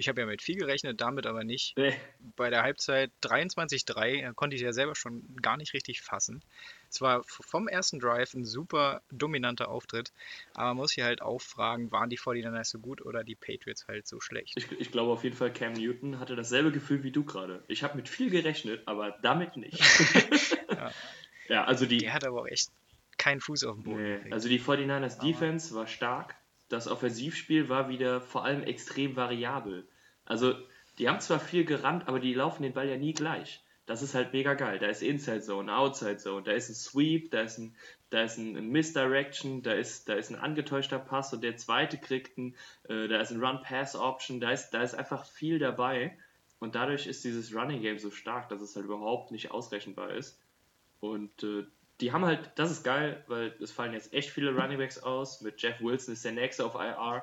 ich habe ja mit viel gerechnet, damit aber nicht. Nee. Bei der Halbzeit 23-3 äh, konnte ich ja selber schon gar nicht richtig fassen. Es war f- vom ersten Drive ein super dominanter Auftritt, aber man muss hier halt auch fragen, waren die 49ers so gut oder die Patriots halt so schlecht? Ich, ich glaube auf jeden Fall, Cam Newton hatte dasselbe Gefühl wie du gerade. Ich habe mit viel gerechnet, aber damit nicht. Ja. ja, also die, Der hat aber auch echt keinen Fuß auf dem Boden. nee, also die 49ers Aber- Defense war stark. Das Offensivspiel war wieder vor allem extrem variabel. Also die haben zwar viel gerannt, aber die laufen den Ball ja nie gleich. Das ist halt mega geil. Da ist Inside Zone, Outside Zone, da ist ein Sweep, da ist ein, da ist ein Misdirection, da ist, da ist ein angetäuschter Pass und der zweite kriegt ein, äh, da ist ein Run-Pass-Option, da ist, da ist einfach viel dabei. Und dadurch ist dieses Running Game so stark, dass es halt überhaupt nicht ausrechenbar ist. Und äh, die haben halt, das ist geil, weil es fallen jetzt echt viele Runningbacks aus. Mit Jeff Wilson ist der nächste auf IR.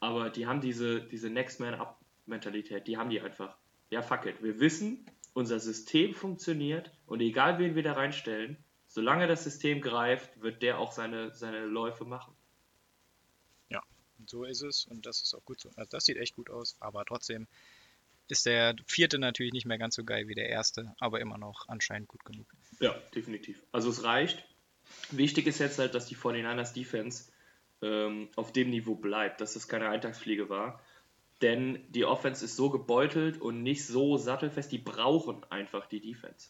Aber die haben diese, diese Next Man Up Mentalität, die haben die einfach. Ja, fuck it. Wir wissen, unser System funktioniert und egal wen wir da reinstellen, solange das System greift, wird der auch seine, seine Läufe machen. Ja, so ist es und das ist auch gut so. Also das sieht echt gut aus, aber trotzdem ist der vierte natürlich nicht mehr ganz so geil wie der erste, aber immer noch anscheinend gut genug. Ja, definitiv. Also es reicht. Wichtig ist jetzt halt, dass die 49ers Defense ähm, auf dem Niveau bleibt, dass das keine Eintagsfliege war. Denn die Offense ist so gebeutelt und nicht so sattelfest, die brauchen einfach die Defense.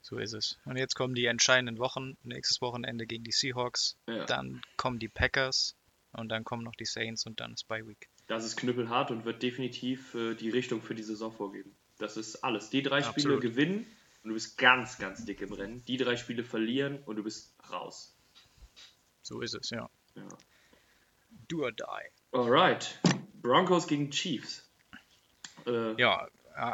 So ist es. Und jetzt kommen die entscheidenden Wochen. Nächstes Wochenende gegen die Seahawks. Ja. Dann kommen die Packers. Und dann kommen noch die Saints und dann ist Bye Week. Das ist knüppelhart und wird definitiv äh, die Richtung für die Saison vorgeben. Das ist alles. Die drei Absolut. Spiele gewinnen und du bist ganz, ganz dick im Rennen. Die drei Spiele verlieren und du bist raus. So ist es, ja. Ja. Do or die. Alright. Broncos gegen Chiefs. Äh, Ja, äh,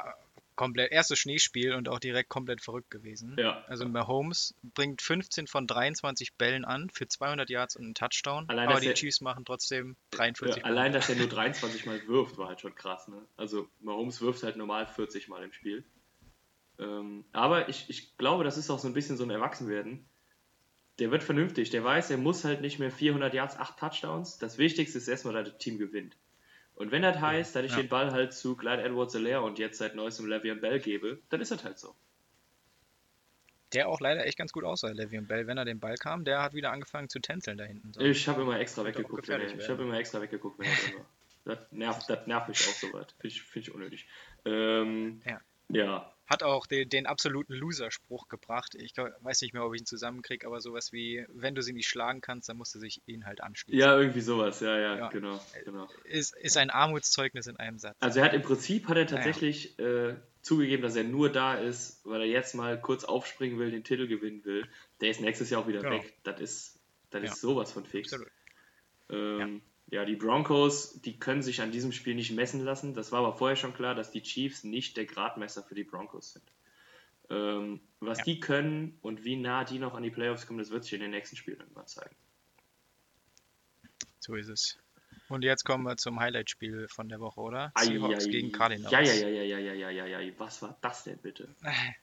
komplett erstes Schneespiel und auch direkt komplett verrückt gewesen. Ja. Also Mahomes bringt 15 von 23 Bällen an für 200 Yards und einen Touchdown. Allein, aber dass die er- Chiefs machen trotzdem Ja, 43 allein, dass er nur 23 Mal wirft, war halt schon krass. Ne? Also Mahomes wirft halt normal 40 Mal im Spiel. Ähm, aber ich, ich glaube, das ist auch so ein bisschen so ein Erwachsenwerden. Der wird vernünftig. Der weiß, er muss halt nicht mehr 400 Yards, 8 Touchdowns. Das Wichtigste ist erstmal, dass das Team gewinnt. Und wenn das heißt, dass ich Ja. den Ball halt zu Clyde edwards alaire und jetzt seit neuestem Le'Veon Bell gebe, dann ist das halt so. Der auch leider echt ganz gut aussah, Le'Veon Bell, wenn er den Ball kam. Der hat wieder angefangen zu tänzeln da hinten. So. Ich habe immer extra weggeguckt. Wenn er, ich habe immer extra weggeguckt, wenn er. Das nervt, das nervt mich auch so weit. Finde ich, find ich unnötig. Ähm, Ja. ja. Hat auch den, den absoluten Loser-Spruch gebracht. Ich weiß nicht mehr, ob ich ihn zusammenkriege, aber sowas wie, wenn du sie nicht schlagen kannst, dann musst du sich ihn halt anschließen. Ja, irgendwie sowas, ja, ja, Ja. genau, genau. Ist, ist ein Armutszeugnis in einem Satz. Also er hat im Prinzip hat er tatsächlich äh, zugegeben, dass er nur da ist, weil er jetzt mal kurz aufspringen will, den Titel gewinnen will. Der ist nächstes Jahr auch wieder Genau. weg. Das ist, das Ja. ist sowas von fix. Absolut. Ähm, ja. die Broncos, die können sich an diesem Spiel nicht messen lassen. Das war aber vorher schon klar, dass die Chiefs nicht der Gradmesser für die Broncos sind. Ähm, was Ja. die können und wie nah die noch an die Playoffs kommen, das wird sich in den nächsten Spielen dann mal zeigen. So ist es. Und jetzt kommen wir zum Highlight-Spiel von der Woche, oder? Ei, Seahawks ei, gegen Cardinals. Ja, ja, ja, ja, ja, ja, ja, ja, ja. Was war das denn bitte?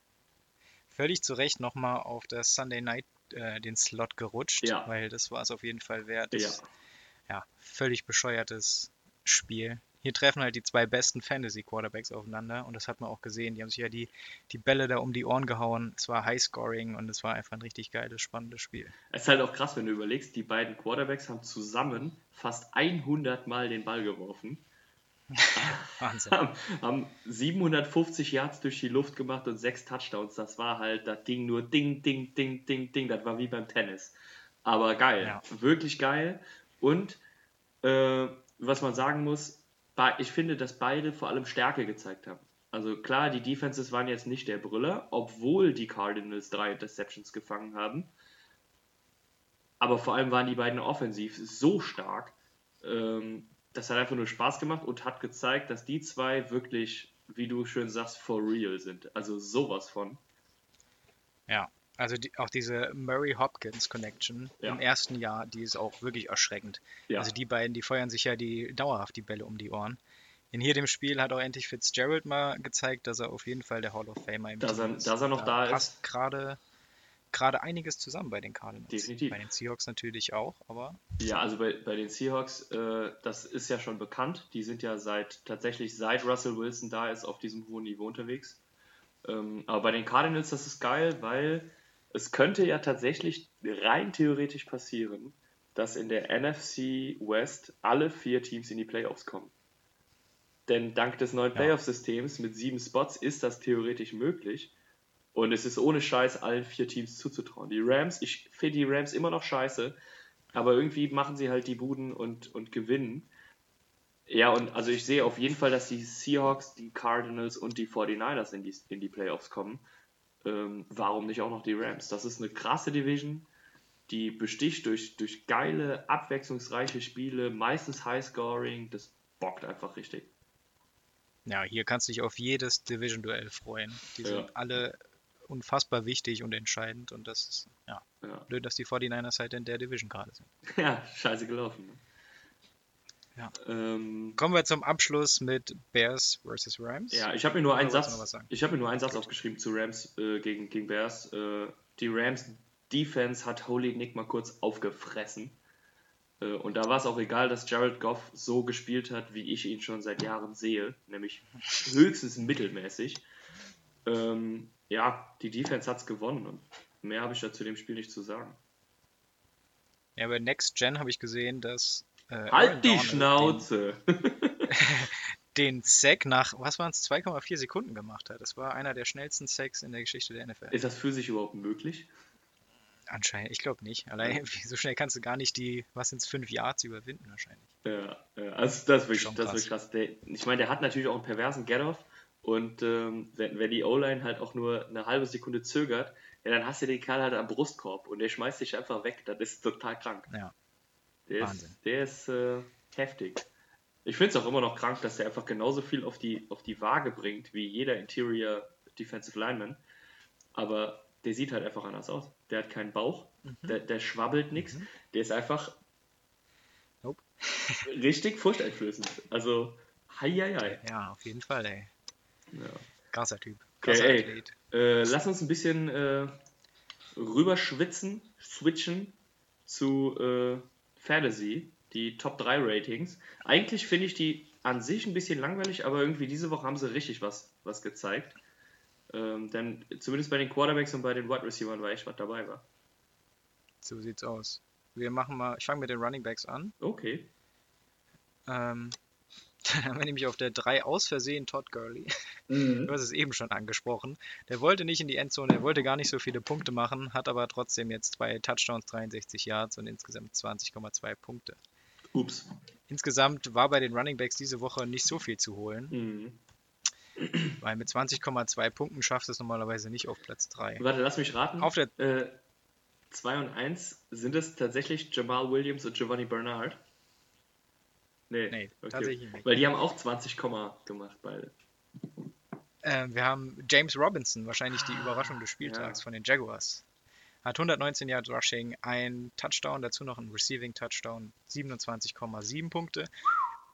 Völlig zu Recht nochmal auf das Sunday Night äh, den Slot gerutscht, Ja. weil das war es auf jeden Fall wert. Ja. Ja, völlig bescheuertes Spiel. Hier treffen halt die zwei besten Fantasy-Quarterbacks aufeinander und das hat man auch gesehen. Die haben sich ja die, die Bälle da um die Ohren gehauen. Es war Highscoring und es war einfach ein richtig geiles, spannendes Spiel. Es ist halt auch krass, wenn du überlegst, die beiden Quarterbacks haben zusammen fast 100 Mal den Ball geworfen, Wahnsinn. haben, haben 750 Yards durch die Luft gemacht und sechs Touchdowns. Das war halt, das ging nur Ding, Ding, Ding, Ding, Ding. Das war wie beim Tennis. Aber geil, Ja. wirklich geil. Und äh, was man sagen muss, ich finde, dass beide vor allem Stärke gezeigt haben. Also klar, die Defenses waren jetzt nicht der Brüller, obwohl die Cardinals drei Interceptions gefangen haben. Aber vor allem waren die beiden offensiv so stark, ähm, das hat einfach nur Spaß gemacht und hat gezeigt, dass die zwei wirklich, wie du schön sagst, for real sind. Also sowas von. Ja, also die, auch diese Murray-Hopkins-Connection Ja. im ersten Jahr, die ist auch wirklich erschreckend. Ja. Also die beiden, die feuern sich ja die dauerhaft die Bälle um die Ohren. In hier dem Spiel hat auch endlich Fitzgerald mal gezeigt, dass er auf jeden Fall der Hall of Famer im Dass Team er- ist. dass er noch da ist. passt gerade gerade einiges zusammen bei den Cardinals. Definitiv. Bei den Seahawks natürlich auch, aber Ja, also bei, bei den Seahawks, äh, das ist ja schon bekannt. Die sind ja seit tatsächlich seit Russell Wilson da ist auf diesem hohen Niveau unterwegs. Ähm, aber bei den Cardinals, das ist geil, weil es könnte ja tatsächlich rein theoretisch passieren, dass in der NFC West alle vier Teams in die Playoffs kommen. Denn dank des neuen Ja. Playoff-Systems mit sieben Spots ist das theoretisch möglich. Und es ist ohne Scheiß allen vier Teams zuzutrauen. Die Rams, ich finde die Rams immer noch scheiße, aber irgendwie machen sie halt die Buden und, und gewinnen. Ja, und also ich sehe auf jeden Fall, dass die Seahawks, die Cardinals und die 49ers in die, in die Playoffs kommen. Ähm, warum nicht auch noch die Rams? Das ist eine krasse Division, die besticht durch, durch geile, abwechslungsreiche Spiele, meistens Highscoring. Das bockt einfach richtig. ja, hier kannst du dich auf jedes Division-Duell freuen. Die Ja. sind alle unfassbar wichtig und entscheidend und das ist ja Ja, blöd, dass die 49ers halt in der Division gerade sind. ja scheiße gelaufen. Ja. Ähm, Kommen wir zum Abschluss mit Bears versus Rams. ja, ich habe mir nur einen Satz, ich habe mir nur einen Satz aufgeschrieben zu Rams äh, gegen, gegen Bears. Äh, die Rams Defense hat Holy Nick mal kurz aufgefressen. Äh, und da war es auch egal, dass Jared Goff so gespielt hat, wie ich ihn schon seit Jahren sehe, nämlich höchstens mittelmäßig. Ähm, ja, die Defense hat es gewonnen und mehr habe ich da zu dem Spiel nicht zu sagen. Ja, bei Next Gen habe ich gesehen, dass äh, Halt die Schnauze! Den, den Sack nach, was waren es, 2,4 Sekunden gemacht hat. Das war einer der schnellsten Sacks in der Geschichte der NFL. Ist das für sich überhaupt möglich? Anscheinend, ich glaube nicht. Allein so schnell kannst du gar nicht die, was sind es, 5 Yards überwinden wahrscheinlich. Ja, ja also das ist wirklich, Schon das ist wirklich krass. Der, ich meine, der hat natürlich auch einen perversen Get-Off und ähm, wenn, wenn die O-Line halt auch nur eine halbe Sekunde zögert, ja, dann hast du den Kerl halt am Brustkorb und der schmeißt dich einfach weg. Das ist total krank. Ja. Der Wahnsinn. ist, der ist äh, heftig. Ich finde es auch immer noch krank, dass der einfach genauso viel auf die, auf die Waage bringt wie jeder Interior Defensive Lineman. Aber der sieht halt einfach anders aus. Der hat keinen Bauch, der, der schwabbelt nichts. Der ist einfach Nope. richtig furchteinflößend. Also, hei, hei, hei. Ja, auf jeden Fall, ey. Ja. Krasser Typ. Okay, Krasser ey. Athlet. Äh, lass uns ein bisschen äh, rüberschwitzen, switchen zu äh, Fantasy, die Top 3 Ratings. Eigentlich finde ich die an sich ein bisschen langweilig, aber irgendwie diese Woche haben sie richtig was, was gezeigt. Ähm, denn zumindest bei den Quarterbacks und bei den Wide Receivers war ich was dabei war. So sieht's aus. Wir machen mal, ich fange mit den Running Backs an. Okay. Ähm, dann haben wir nämlich auf der 3 aus Versehen Todd Gurley. Du hast es eben schon angesprochen. Der wollte nicht in die Endzone, er wollte gar nicht so viele Punkte machen, hat aber trotzdem jetzt zwei Touchdowns, 63 Yards und insgesamt 20,2 Punkte. Ups. Insgesamt war bei den Running Backs diese Woche nicht so viel zu holen, Mhm. weil mit 20,2 Punkten schafft es normalerweise nicht auf Platz 3. Warte, lass mich raten. Auf der Äh, 2 und 1 sind es tatsächlich Jamal Williams und Giovanni Bernard? Nee, Nee, okay. tatsächlich nicht. Weil die haben auch 20, Komma gemacht, beide. Äh, wir haben James Robinson, wahrscheinlich die Überraschung des Spieltags Ja. von den Jaguars. Hat 119 Yards Rushing, ein Touchdown, dazu noch ein Receiving Touchdown, 27,7 Punkte.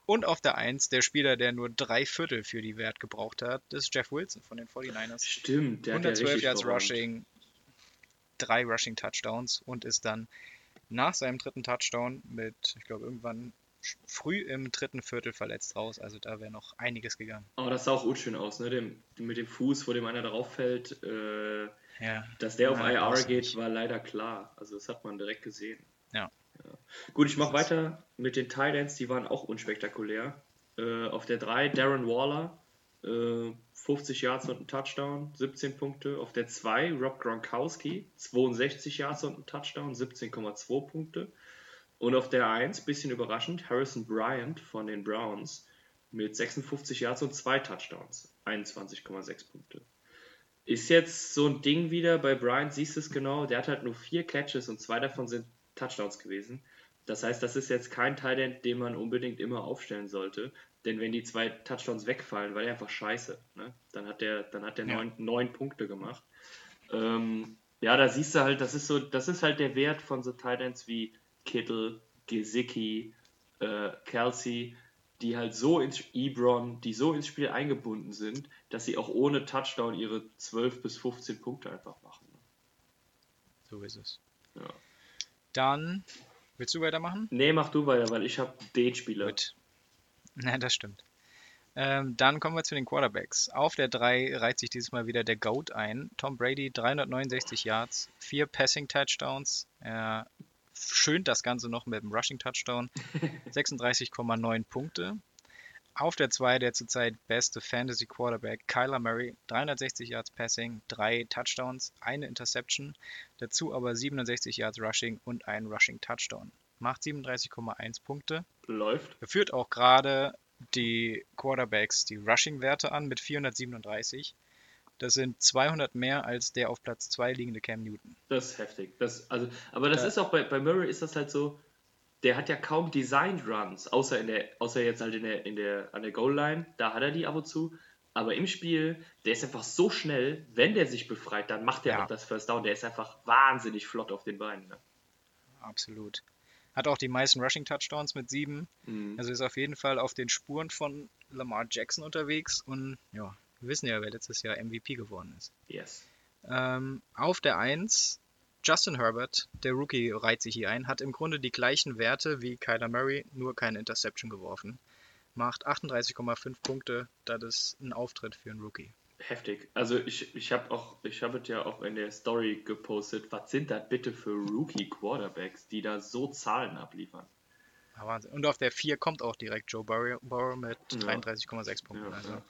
Und auf der 1 der Spieler, der nur drei Viertel für die Wert gebraucht hat, ist Jeff Wilson von den 49ers. Stimmt, der hat ja 112 Yards. Rushing, drei Rushing Touchdowns und ist dann nach seinem dritten Touchdown mit, ich glaube, irgendwann früh im dritten Viertel verletzt raus. Also da wäre noch einiges gegangen. Aber das sah auch unschön aus, ne? Dem, mit dem Fuß, vor dem einer drauf fällt. Äh, Ja, dass der auf Nein, IR geht, nicht. war leider klar. Also das hat man direkt gesehen. Ja. Ja. Gut, ich mache weiter mit den Titans, die waren auch unspektakulär. Äh, auf der 3 Darren Waller, äh, 50 Yards und ein Touchdown, 17 Punkte. Auf der 2 Rob Gronkowski, 62 Yards und ein Touchdown, 17,2 Punkte. Und auf der 1, bisschen überraschend, Harrison Bryant von den Browns mit 56 Yards und zwei Touchdowns, 21,6 Punkte. Ist jetzt so ein Ding wieder, bei Bryant siehst du es genau, der hat halt nur vier Catches und zwei davon sind Touchdowns gewesen. Das heißt, das ist jetzt kein Talent, den man unbedingt immer aufstellen sollte. Denn wenn die zwei Touchdowns wegfallen, war der einfach scheiße. Ne? Dann hat der, dann hat der Ja. neun, neun Punkte gemacht. Ähm, ja, da siehst du halt, das ist so, das ist halt der Wert von so Titans wie Kittle, Gesicki, äh, Kelsey, die halt so ins Ebron, die so ins Spiel eingebunden sind, dass sie auch ohne Touchdown ihre 12 bis 15 Punkte einfach machen. so ist es. Ja. Dann, willst du weitermachen? Nee, mach du weiter, weil ich habe den Spieler. Gut. Na, das stimmt. Ähm, dann kommen wir zu den Quarterbacks. Auf der 3 reiht sich dieses Mal wieder der GOAT ein. Tom Brady, 369 Yards, 4 Passing Touchdowns. Er schönt das Ganze noch mit dem Rushing Touchdown. 36,9 Punkte. Auf der 2 der zurzeit beste Fantasy Quarterback Kyler Murray, 360 Yards Passing, 3 Touchdowns, eine Interception, dazu aber 67 Yards Rushing und ein Rushing Touchdown. Macht 37,1 Punkte. Läuft. Er führt auch gerade die Quarterbacks, die Rushing-Werte an mit 437. Das sind 200 mehr als der auf Platz 2 liegende Cam Newton. Das ist heftig. Das, also, aber das Ja. ist auch bei, bei Murray ist das halt so, der hat ja kaum Designed Runs, außer in der, außer jetzt halt in der, in der, an der Goal Line, da hat er die ab und zu. aber im Spiel, der ist einfach so schnell, wenn der sich befreit, dann macht er Ja. auch das First Down. Der ist einfach wahnsinnig flott auf den Beinen. Ne? Absolut. Hat auch die meisten Rushing Touchdowns mit sieben. Mhm. Also ist auf jeden Fall auf den Spuren von Lamar Jackson unterwegs. Und ja, wir wissen ja, wer letztes Jahr MVP geworden ist. Yes. Ähm, auf der 1 Justin Herbert, der Rookie, reiht sich hier ein, hat im Grunde die gleichen Werte wie Kyler Murray, nur keine Interception geworfen. Macht 38,5 Punkte, das ist ein Auftritt für einen Rookie. Heftig. Also ich, ich habe auch, ich habe es ja auch in der Story gepostet. Was sind das bitte für Rookie Quarterbacks, die da so Zahlen abliefern? Ja, Wahnsinn. Und auf der 4 kommt auch direkt Joe Burrow, mit Ja. 33,6 Punkten. Ja, also ja.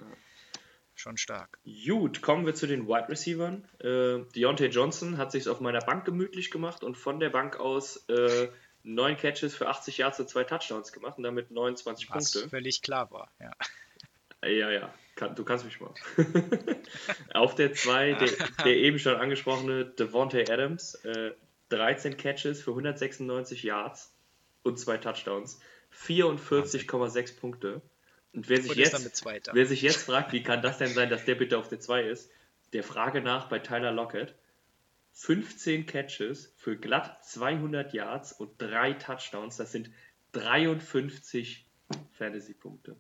Schon stark. Gut, kommen wir zu den Wide Receivern. Äh, Deontay Johnson hat sich auf meiner Bank gemütlich gemacht und von der Bank aus äh, neun Catches für 80 Yards und zwei Touchdowns gemacht und damit 29 Was Punkte. völlig klar war. Ja. Ja, ja, kann, du kannst mich mal. Auf der 2 der, der eben schon angesprochene Devontae Adams, äh, 13 Catches für 196 Yards und zwei Touchdowns, 44,6 Punkte. Und wer sich, Und jetzt, wer sich jetzt fragt, wie kann das denn sein, dass der bitte auf der 2 ist, der Frage nach bei Tyler Lockett, 15 Catches für glatt 200 Yards und drei Touchdowns, das sind 53 Fantasy-Punkte.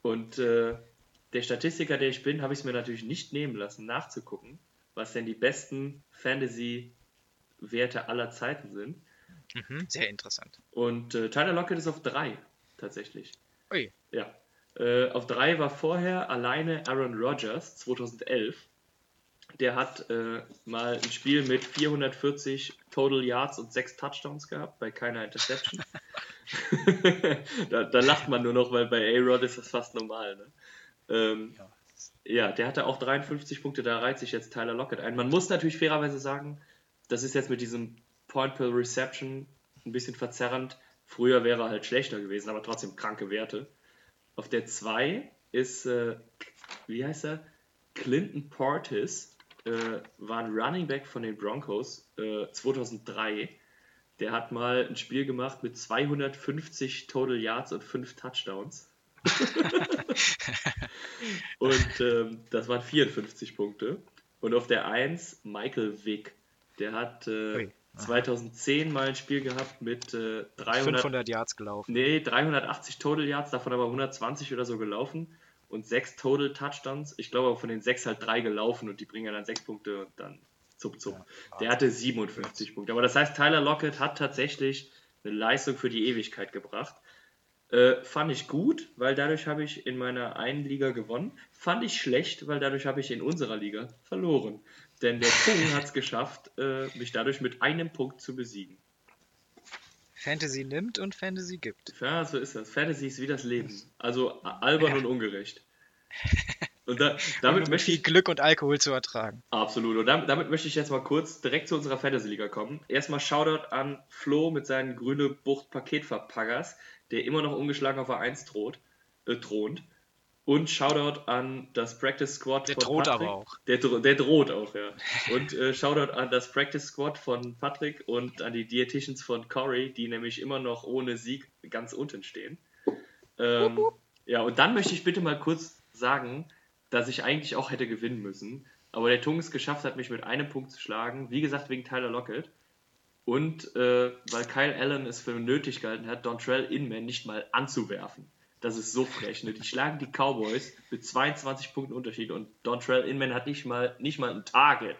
Und äh, der Statistiker, der ich bin, habe ich es mir natürlich nicht nehmen lassen, nachzugucken, was denn die besten Fantasy-Werte aller Zeiten sind. Mhm, sehr interessant. Und äh, Tyler Lockett ist auf 3 tatsächlich. Ui, Ja. Äh, auf 3 war vorher alleine Aaron Rodgers 2011. Der hat äh, mal ein Spiel mit 440 Total Yards und 6 Touchdowns gehabt, bei keiner Interception. da, da lacht man nur noch, weil bei A-Rod ist das fast normal. Ne? Ähm, ja. ja, der hatte auch 53 Punkte, da reiht sich jetzt Tyler Lockett ein. Man muss natürlich fairerweise sagen, das ist jetzt mit diesem Point per Reception ein bisschen verzerrend. Früher wäre er halt schlechter gewesen, aber trotzdem kranke Werte. Auf der 2 ist, äh, wie heißt er? Clinton Portis, äh, war ein Running Back von den Broncos äh, 2003. Der hat mal ein Spiel gemacht mit 250 Total Yards und 5 Touchdowns. und ähm, das waren 54 Punkte. Und auf der 1 Michael Vick. Der hat äh. 2010 mal ein Spiel gehabt mit äh, 300, 500 Yards gelaufen. nee, 380 Total Yards, davon aber 120 oder so gelaufen und 6 Total Touchdowns. Ich glaube, von den 6 halt 3 gelaufen und die bringen ja dann 6 Punkte und dann zup zup. Ja, Der hatte 57 Punkte. Aber das heißt, Tyler Lockett hat tatsächlich eine Leistung für die Ewigkeit gebracht. Äh, fand ich gut, weil dadurch habe ich in meiner einen Liga gewonnen. Fand ich schlecht, weil dadurch habe ich in unserer Liga verloren. Denn der Kung hat es geschafft, äh, mich dadurch mit einem Punkt zu besiegen. Fantasy nimmt und Fantasy gibt. Ja, so ist das. Fantasy ist wie das Leben. Also albern und ungerecht. Und da, damit mit möchte ich Glück und Alkohol zu ertragen. Absolut. Und damit, damit möchte ich jetzt mal kurz direkt zu unserer Fantasy-Liga kommen. Erstmal Shoutout an Flo mit seinen grüne Bucht Paketverpackers, der immer noch ungeschlagen auf der 1 droht, äh, thront. Und Shoutout an das Practice Squad Der von droht Patrick. aber auch. Der, dro der droht auch, ja. Und äh, Shoutout an das Practice Squad von Patrick und an die Dietitians von Corey, die nämlich immer noch ohne Sieg ganz unten stehen. Ähm, ja, und dann möchte ich bitte mal kurz sagen, dass ich eigentlich auch hätte gewinnen müssen. Aber der Tung es geschafft hat, mich mit einem Punkt zu schlagen. Wie gesagt, wegen Tyler Lockett. Und äh, weil Kyle Allen es für nötig gehalten hat, Dontrell Inman nicht mal anzuwerfen. Das ist so frech. Ne? Die schlagen die Cowboys mit 22 Punkten Unterschied und Dontrell Inman hat nicht mal, nicht mal ein Target.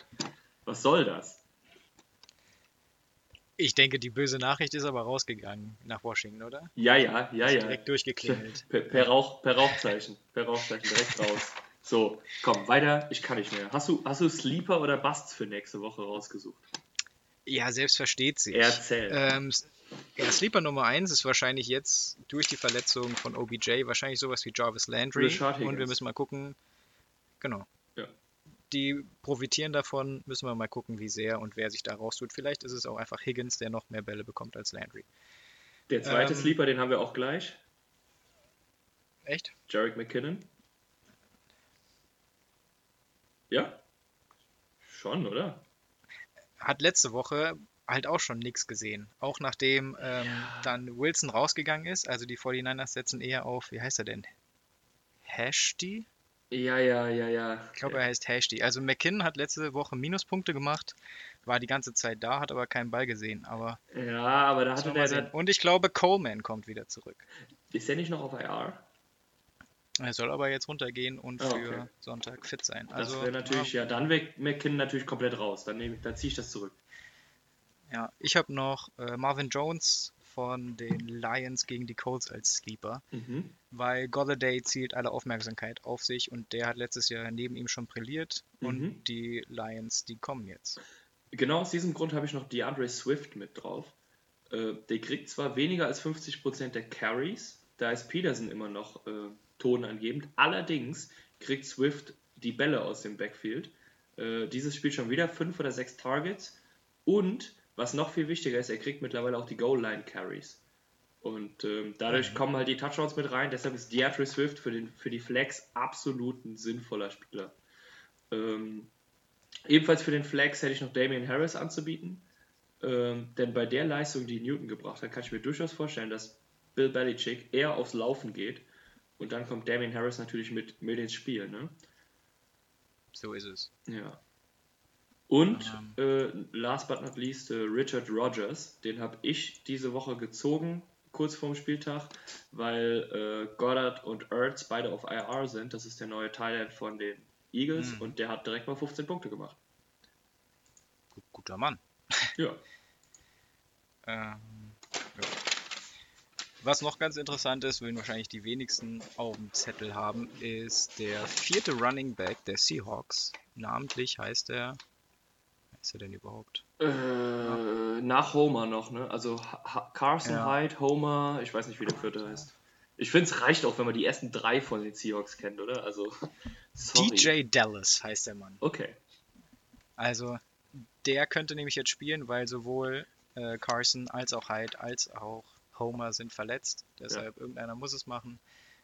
Was soll das? Ich denke, die böse Nachricht ist aber rausgegangen nach Washington, oder? Ja, ja, ja, ja. Direkt durchgeklingelt. Per, per, Rauch, per Rauchzeichen. Per Rauchzeichen direkt raus. So, komm, weiter. Ich kann nicht mehr. Hast du, hast du Sleeper oder Busts für nächste Woche rausgesucht? Ja, selbst versteht sich. Erzähl. Ähm, ja, Sleeper Nummer 1 ist wahrscheinlich jetzt durch die Verletzung von OBJ wahrscheinlich sowas wie Jarvis Landry. Und wir müssen mal gucken. Genau. Ja. Die profitieren davon, müssen wir mal gucken, wie sehr und wer sich da raustut. Vielleicht ist es auch einfach Higgins, der noch mehr Bälle bekommt als Landry. Der zweite ähm, Sleeper, den haben wir auch gleich. Echt? Jarek McKinnon. Ja? Schon, oder? Hat letzte Woche halt auch schon nichts gesehen. Auch nachdem ähm, dann Wilson rausgegangen ist. Also die 49ers setzen eher auf, wie heißt er denn? Hashty? Ja, ja, ja, ja. Ich glaube, er heißt Hasty. Also McKinnon hat letzte Woche Minuspunkte gemacht, war die ganze Zeit da, hat aber keinen Ball gesehen. Aber Ja, aber da hatte der. Und ich glaube, Coleman kommt wieder zurück. Ist der nicht noch auf IR? Er soll aber jetzt runtergehen und für okay. Sonntag fit sein. Das Also wäre natürlich, ja, dann wäre McKinnon natürlich komplett raus. Dann, dann ziehe ich das zurück. Ja, ich habe noch äh, Marvin Jones von den Lions gegen die Colts als Sleeper, Mhm. weil Golladay zielt alle Aufmerksamkeit auf sich und der hat letztes Jahr neben ihm schon brilliert Mhm. und die Lions, die kommen jetzt. Genau aus diesem Grund habe ich noch DeAndre Swift mit drauf. Äh, der kriegt zwar weniger als 50% der Carries, da ist Peterson immer noch äh, tonangebend. Allerdings kriegt Swift die Bälle aus dem Backfield. Äh, dieses Spiel schon wieder 5 oder 6 Targets. Und, was noch viel wichtiger ist, er kriegt mittlerweile auch die Goal-Line-Carries. Und ähm, dadurch kommen halt die Touchdowns mit rein. Deshalb ist DeAndre Swift für, den, für die Flex absolut ein sinnvoller Spieler. Ähm, Ebenfalls für den Flex hätte ich noch Damian Harris anzubieten. Ähm, denn bei der Leistung, die Newton gebracht hat, kann ich mir durchaus vorstellen, dass Bill Belichick eher aufs Laufen geht. Und dann kommt Damian Harris natürlich mit, mit ins Spiel. Ne? So ist es. Ja. Und äh, last but not least äh, Richard Rogers. Den habe ich diese Woche gezogen, kurz vorm Spieltag, weil äh, Goddard und Ertz beide auf IR sind. Das ist der neue Thailand von den Eagles Mhm. und der hat direkt mal 15 Punkte gemacht. Gu- Guter Mann. Ja. Ähm, ja. Was noch ganz interessant ist, wen wahrscheinlich die wenigsten auf dem Zettel haben, ist der vierte Running Back der Seahawks. Namentlich heißt er. Ist er denn überhaupt? Äh, nach Homer noch, ne? Also Ha- Carson Ja. Hyde, Homer, ich weiß nicht, wie der vierte heißt. Ich finde, es reicht auch, wenn man die ersten drei von den Seahawks kennt, oder? Also, sorry. DJ Dallas heißt der Mann. Okay. Also, der könnte nämlich jetzt spielen, weil sowohl äh, Carson als auch Hyde als auch Homer sind verletzt. Deshalb irgendeiner muss es machen.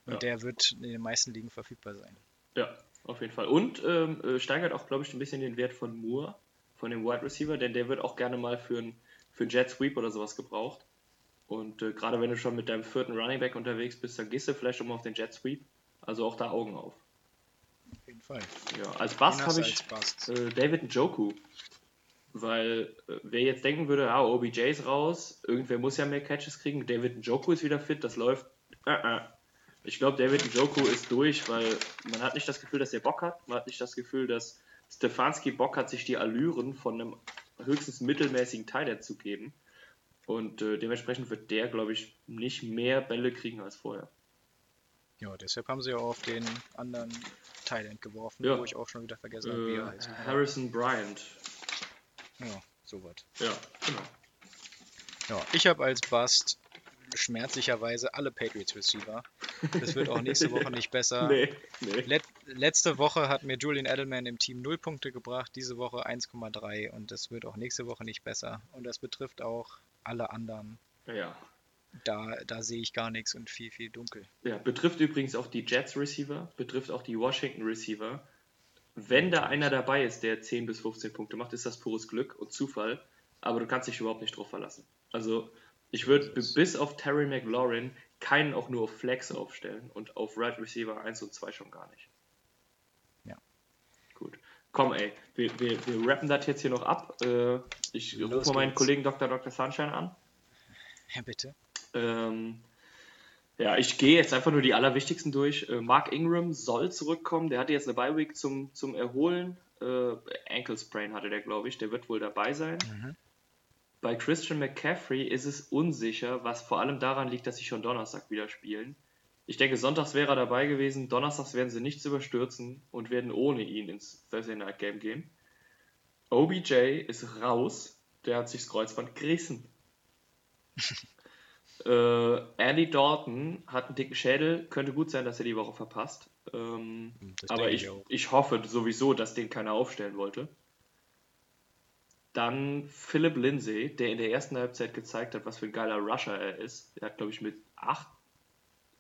Und Ja. der wird in den meisten Ligen verfügbar sein. Ja, auf jeden Fall. Und ähm, äh, steigert auch, glaube ich, ein bisschen den Wert von Moore, von dem Wide Receiver, denn der wird auch gerne mal für einen für einen Jet Sweep oder sowas gebraucht. Und äh, gerade wenn du schon mit deinem vierten Running Back unterwegs bist, dann gehst du vielleicht schon mal auf den Jet Sweep. Also auch da Augen auf. Auf jeden Fall. Ja, als Bast habe ich äh, David Njoku. Weil äh, wer jetzt denken würde, ah, OBJ ist raus, irgendwer muss ja mehr Catches kriegen, David Njoku ist wieder fit, das läuft. Äh, äh. Ich glaube, David Njoku ist durch, weil man hat nicht das Gefühl, dass er Bock hat. Man hat nicht das Gefühl, dass Stefanski Bock hat, sich die Allüren von einem höchstens mittelmäßigen Teil zu geben. Und äh, dementsprechend wird der, glaube ich, nicht mehr Bälle kriegen als vorher. Ja, deshalb haben sie ja auf den anderen Thailand geworfen, Ja. wo ich auch schon wieder vergessen habe, wie Äh, er heißt. Harrison Bryant. Ja, sowas. Ja, genau. Ja, ich habe als Bust schmerzlicherweise alle Patriots Receiver. Das wird auch nächste Woche nicht besser. Nee, nee. Let letzte Woche hat mir Julian Edelman im Team 0 Punkte gebracht, diese Woche 1,3 und das wird auch nächste Woche nicht besser. Und das betrifft auch alle anderen. Ja. Da, da sehe ich gar nichts und viel, viel dunkel. Ja, betrifft übrigens auch die Jets Receiver, betrifft auch die Washington Receiver. Wenn da einer dabei ist, der 10 bis 15 Punkte macht, ist das pures Glück und Zufall, aber du kannst dich überhaupt nicht drauf verlassen. Also, ich würde bis auf Terry McLaurin keinen auch nur auf Flex aufstellen und auf Right Receiver 1 und 2 schon gar nicht. Komm, ey, wir, wir, wir rappen das jetzt hier noch ab. Äh, ich Los rufe mal meinen geht's. Kollegen Dr. Dr. Sunshine an. Ja, bitte. Ähm, ja, ich gehe jetzt einfach nur die allerwichtigsten durch. Äh, Mark Ingram soll zurückkommen. Der hatte jetzt eine Bye-Week zum, zum Erholen. Äh, Ankle Sprain hatte der, glaube ich. Der wird wohl dabei sein. Mhm. Bei Christian McCaffrey ist es unsicher, was vor allem daran liegt, dass sie schon Donnerstag wieder spielen. Ich denke, sonntags wäre er dabei gewesen. Donnerstags werden sie nichts überstürzen und werden ohne ihn ins Thursday Night Game gehen. OBJ ist raus. Der hat sich das Kreuzband gerissen. Äh, Andy Dalton hat einen dicken Schädel, könnte gut sein, dass er die Woche verpasst. Ähm, aber ich, ich ich hoffe sowieso, dass den keiner aufstellen wollte. Dann Philip Lindsay, der in der ersten Halbzeit gezeigt hat, was für ein geiler Rusher er ist. Er hat, glaube ich, mit acht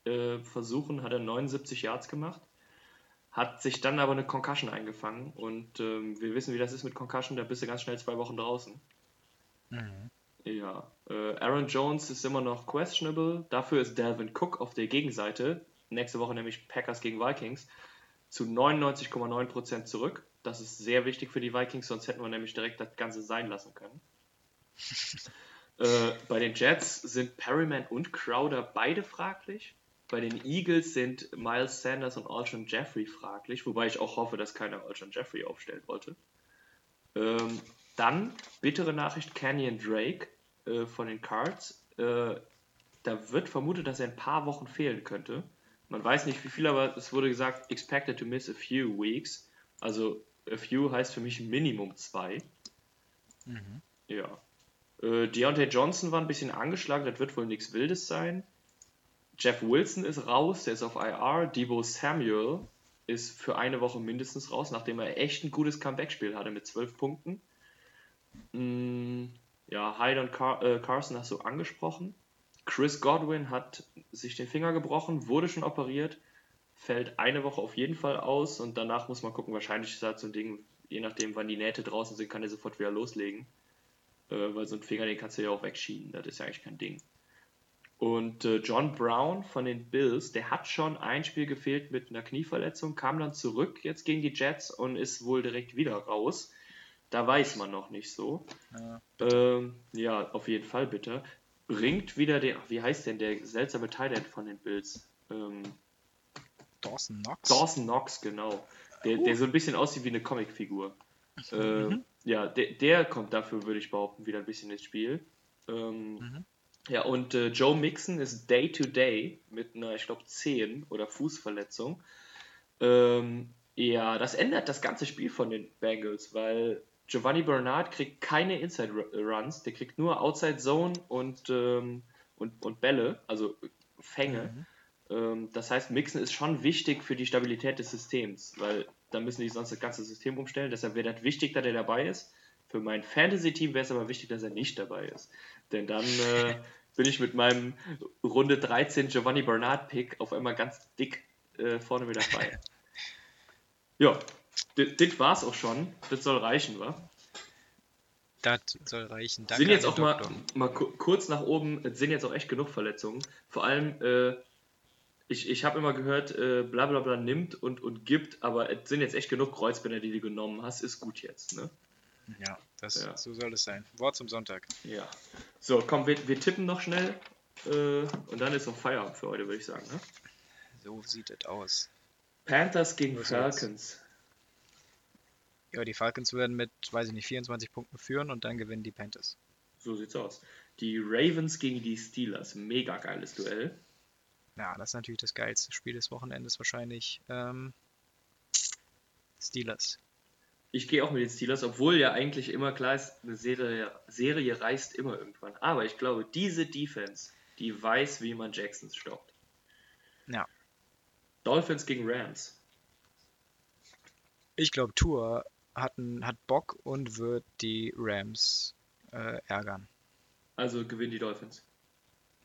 äh, Versuchen hat er 79 Yards gemacht. Hat sich dann aber eine Concussion eingefangen. Und ähm, wir wissen, wie das ist mit Concussion. Da bist du ganz schnell zwei Wochen draußen. Mhm. Ja, äh, Aaron Jones ist immer noch questionable. Dafür ist Dalvin Cook auf der Gegenseite. Nächste Woche nämlich Packers gegen Vikings. zu 99,9% zurück. Das ist sehr wichtig für die Vikings, sonst hätten wir nämlich direkt das Ganze sein lassen können. äh, bei den Jets sind Perryman und Crowder beide fraglich. Bei den Eagles sind Miles Sanders und Alshon Jeffrey fraglich, wobei ich auch hoffe, dass keiner Alshon Jeffrey aufstellen wollte. Ähm, dann, bittere Nachricht, Canyon Drake äh, von den Cards. Äh, da wird vermutet, dass er ein paar Wochen fehlen könnte. Man weiß nicht wie viel, aber es wurde gesagt, expected to miss a few weeks. Also a few heißt für mich Minimum zwei. Mhm. Ja. Äh, Deontay Johnson war ein bisschen angeschlagen, das wird wohl nichts Wildes sein. Jeff Wilson ist raus, der ist auf IR. Debo Samuel ist für eine Woche mindestens raus, nachdem er echt ein gutes Comeback-Spiel hatte mit zwölf Punkten. Mm, ja, Hyde und Car äh, Carson hast du angesprochen. Chris Godwin hat sich den Finger gebrochen, wurde schon operiert, fällt eine Woche auf jeden Fall aus und danach muss man gucken, wahrscheinlich ist das so ein Ding, je nachdem, wann die Nähte draußen sind, kann er sofort wieder loslegen. Äh, weil so ein Finger, den kannst du ja auch wegschieben, das ist ja eigentlich kein Ding. Und äh, John Brown von den Bills, der hat schon ein Spiel gefehlt mit einer Knieverletzung, kam dann zurück jetzt gegen die Jets und ist wohl direkt wieder raus. Da weiß man noch nicht so. Ja, Ähm, ja, auf jeden Fall bitte. Bringt wieder den, wie heißt denn der seltsame Thailand von den Bills? Ähm, Dawson Knox. Dawson Knox, genau. Der, der so ein bisschen aussieht wie eine Comicfigur. Ähm, ja, der, der kommt dafür, würde ich behaupten, wieder ein bisschen ins Spiel. Ähm, Mhm. Ja, und äh, Joe Mixon ist Day-to-Day mit einer, ich glaube, Zehen- oder Fußverletzung. Ähm, ja, das ändert das ganze Spiel von den Bengals, weil Giovanni Bernard kriegt keine Inside-Runs, der kriegt nur Outside-Zone und, ähm, und, und Bälle, also Fänge. Ähm, das heißt, Mixen ist schon wichtig für die Stabilität des Systems, weil da müssen die sonst das ganze System umstellen. Deshalb wäre das wichtig, dass er dabei ist. Für mein Fantasy-Team wäre es aber wichtig, dass er nicht dabei ist. Denn dann äh, bin ich mit meinem Runde 13 Giovanni Bernard-Pick auf einmal ganz dick äh, vorne mit dabei. ja, das war's auch schon. Das soll reichen, wa? Das soll reichen. Danke sind jetzt auch mal, mal ku- kurz nach oben, es sind jetzt auch echt genug Verletzungen. Vor allem, äh, ich, ich habe immer gehört, äh, bla bla bla nimmt und, und gibt, aber es sind jetzt echt genug Kreuzbänder, die du genommen hast. Ist gut jetzt, ne? Ja, das, Ja. so soll es sein. Wort zum Sonntag. Ja. So, komm, wir, wir tippen noch schnell äh, und dann ist auch Feierabend für heute, würde ich sagen. Ne? So sieht es aus. Panthers gegen Was Falcons. Ja, die Falcons werden mit, weiß ich nicht, 24 Punkten führen und dann gewinnen die Panthers. So sieht's aus. Die Ravens gegen die Steelers. Mega geiles Duell. Ja, das ist natürlich das geilste Spiel des Wochenendes wahrscheinlich. Ähm, Steelers. Ich gehe auch mit den Steelers, obwohl ja eigentlich immer klar ist, eine Serie, Serie reißt immer irgendwann. Aber ich glaube, diese Defense, die weiß, wie man Jacksons stoppt. Ja. Dolphins gegen Rams. Ich glaube, Tour hat, hat Bock und wird die Rams äh, ärgern. Also gewinnen die Dolphins.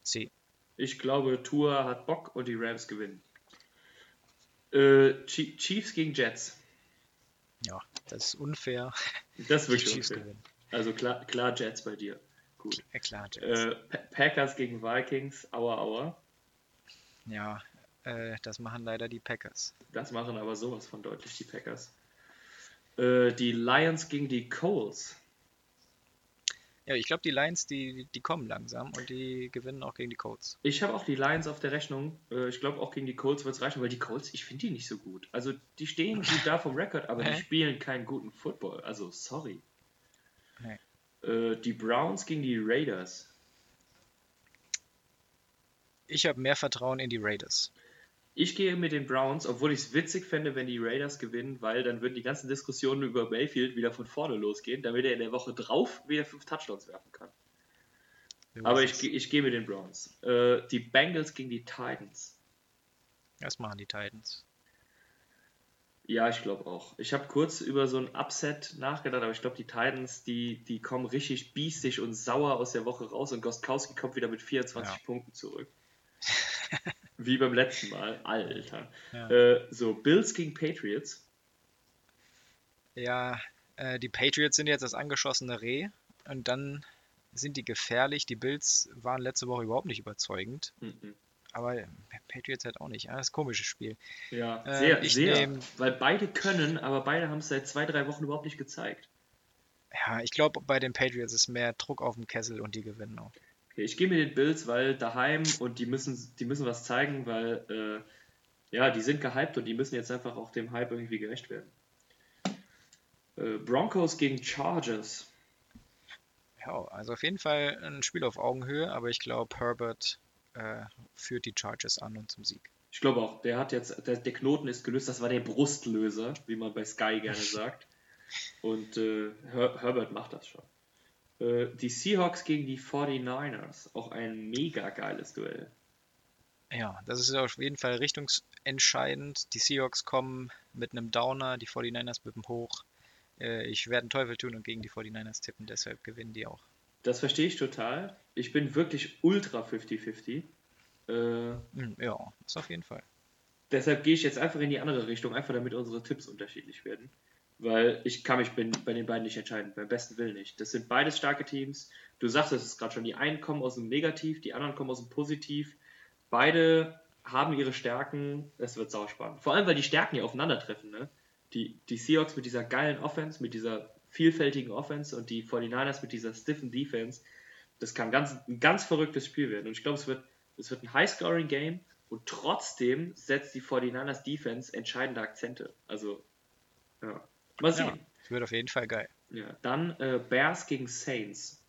C. Ich glaube, Tua hat Bock und die Rams gewinnen. Äh, Chie- Chiefs gegen Jets. Ja, das ist unfair. Das ist wirklich unfair. gewinnen. Also klar, klar Jets bei dir. Gut. Ja, klar, Jets. Äh, Pa- Packers gegen Vikings. Aua, aua. Ja, äh, das machen leider die Packers. Das machen aber sowas von deutlich die Packers. Äh, die Lions gegen die Coles. Ja, ich glaube, die Lions, die, die kommen langsam und die gewinnen auch gegen die Colts. Ich habe auch die Lions auf der Rechnung. Äh, ich glaube, auch gegen die Colts wird es reichen, weil die Colts, ich finde die nicht so gut. Also, die stehen gut da vom Rekord, aber die Hä? spielen keinen guten Football. Also, sorry. Nee. Äh, die Browns gegen die Raiders. Ich habe mehr Vertrauen in die Raiders. Ich gehe mit den Browns, obwohl ich es witzig fände, wenn die Raiders gewinnen, weil dann würden die ganzen Diskussionen über Mayfield wieder von vorne losgehen, damit er in der Woche drauf wieder fünf Touchdowns werfen kann. So Aber ich, ich gehe mit den Browns. Äh, die Bengals gegen die Titans. Das machen die Titans. Ja, ich glaube auch. Ich habe kurz über so ein Upset nachgedacht, aber ich glaube, die Titans, die, die kommen richtig biestig und sauer aus der Woche raus und Gostkowski kommt wieder mit 24 Ja. Punkten zurück. Wie beim letzten Mal. Alter. Ja, Äh, so, Bills gegen Patriots. ja äh, die Patriots sind jetzt das angeschossene Reh und dann sind die gefährlich. Die Bills waren letzte Woche überhaupt nicht überzeugend. Mhm. Aber Patriots halt auch nicht. Das ist ein komisches Spiel. Ja, Äh, sehr, ich sehr. nehm- Weil beide können, aber beide haben es seit zwei, drei Wochen überhaupt nicht gezeigt. Ja, ich glaube, bei den Patriots ist mehr Druck auf dem Kessel und die gewinnen auch. Okay, ich gehe mit den Bills, weil daheim und die müssen, die müssen was zeigen, weil äh, ja, die sind gehypt und die müssen jetzt einfach auch dem Hype irgendwie gerecht werden. Äh, Broncos gegen Chargers. Ja, also auf jeden Fall ein Spiel auf Augenhöhe, aber ich glaube, Herbert äh, führt die Chargers an und zum Sieg. Ich glaube auch, der hat jetzt, der, der Knoten ist gelöst, das war der Brustlöser, wie man bei Sky gerne sagt. Und äh, Her Herbert macht das schon. Äh, die Seahawks gegen die 49ers, auch ein mega geiles Duell. Ja, das ist auf jeden Fall richtungsentscheidend. Die Seahawks kommen mit einem Downer, die 49ers mit einem Hoch. Äh, ich werde einen Teufel tun und gegen die 49ers tippen, deshalb gewinnen die auch. Das verstehe ich total. Ich bin wirklich ultra 50-50. Äh, Hm, ja, ist auf jeden Fall. deshalb gehe ich jetzt einfach in die andere Richtung, einfach damit unsere Tipps unterschiedlich werden. Weil ich kann mich bei, den beiden nicht entscheiden, beim besten Willen nicht. Das sind beides starke Teams. Du sagst es gerade schon, die einen kommen aus dem Negativ, die anderen kommen aus dem Positiv. Beide haben ihre Stärken, es wird sauspannend. Vor allem, weil die Stärken hier aufeinandertreffen. Ne? Die, die Seahawks mit dieser geilen Offense, mit dieser vielfältigen Offense und die 49ers mit dieser stiffen Defense. Das kann ganz, ein ganz verrücktes Spiel werden. Und ich glaube, es wird, es wird ein High-Scoring-Game und trotzdem setzt die 49ers Defense entscheidende Akzente. Also, ja. Mal Ja, sehen. es wird auf jeden Fall geil. Ja. Dann äh, Bears gegen Saints.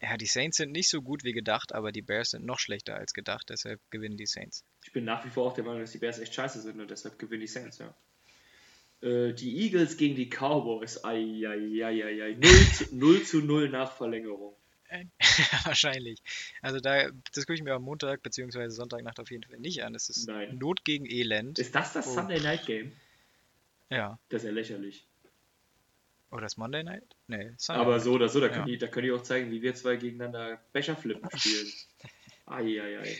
Ja, die Saints sind nicht so gut wie gedacht, aber die Bears sind noch schlechter als gedacht, deshalb gewinnen die Saints. Ich bin nach wie vor auch der Meinung, dass die Bears echt scheiße sind und deshalb gewinnen die Saints, ja. Äh, die Eagles gegen die Cowboys. Eieieiei. 0 zu, 0 zu 0 nach Verlängerung. Wahrscheinlich. Also da, das gucke ich mir am Montag bzw. Sonntagnacht auf jeden Fall nicht an. Das ist Nein. Not gegen Elend. Ist das das Oh. Sunday Night Game? Ja. Das ist ja lächerlich. Oder das Monday Night? Nee, Sunday Aber so oder so, da Ja. können, die, da können die auch zeigen, wie wir zwei gegeneinander Becherflippen spielen. Eieiei.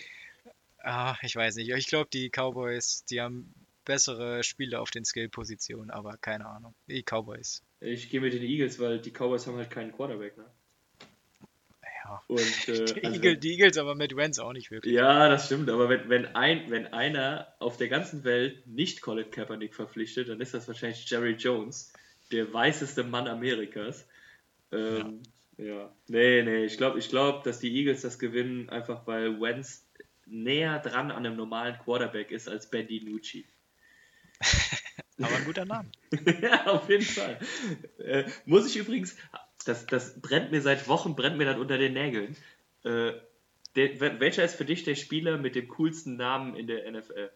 Ah, ich weiß nicht. Ich glaube, die Cowboys, die haben bessere Spieler auf den Skill-Positionen, aber keine Ahnung. Die Cowboys. Ich gehe mit den Eagles, weil die Cowboys haben halt keinen Quarterback, ne? Ja. Und, äh, Die, also- Eagle, die Eagles aber mit Wentz auch nicht wirklich. Ja, das stimmt, aber wenn, wenn, ein, wenn einer auf der ganzen Welt nicht Colin Kaepernick verpflichtet, dann ist das wahrscheinlich Jerry Jones, der weißeste Mann Amerikas. Ähm, ja. Nee, nee, ich glaube, ich glaub, dass die Eagles das gewinnen, einfach weil Wentz näher dran an einem normalen Quarterback ist als Ben DiNucci. Aber ein guter Name. ja, auf jeden Fall. Äh, muss ich übrigens, das, das brennt mir seit Wochen, brennt mir das unter den Nägeln. Äh, der, wel- welcher ist für dich der Spieler mit dem coolsten Namen in der NFL?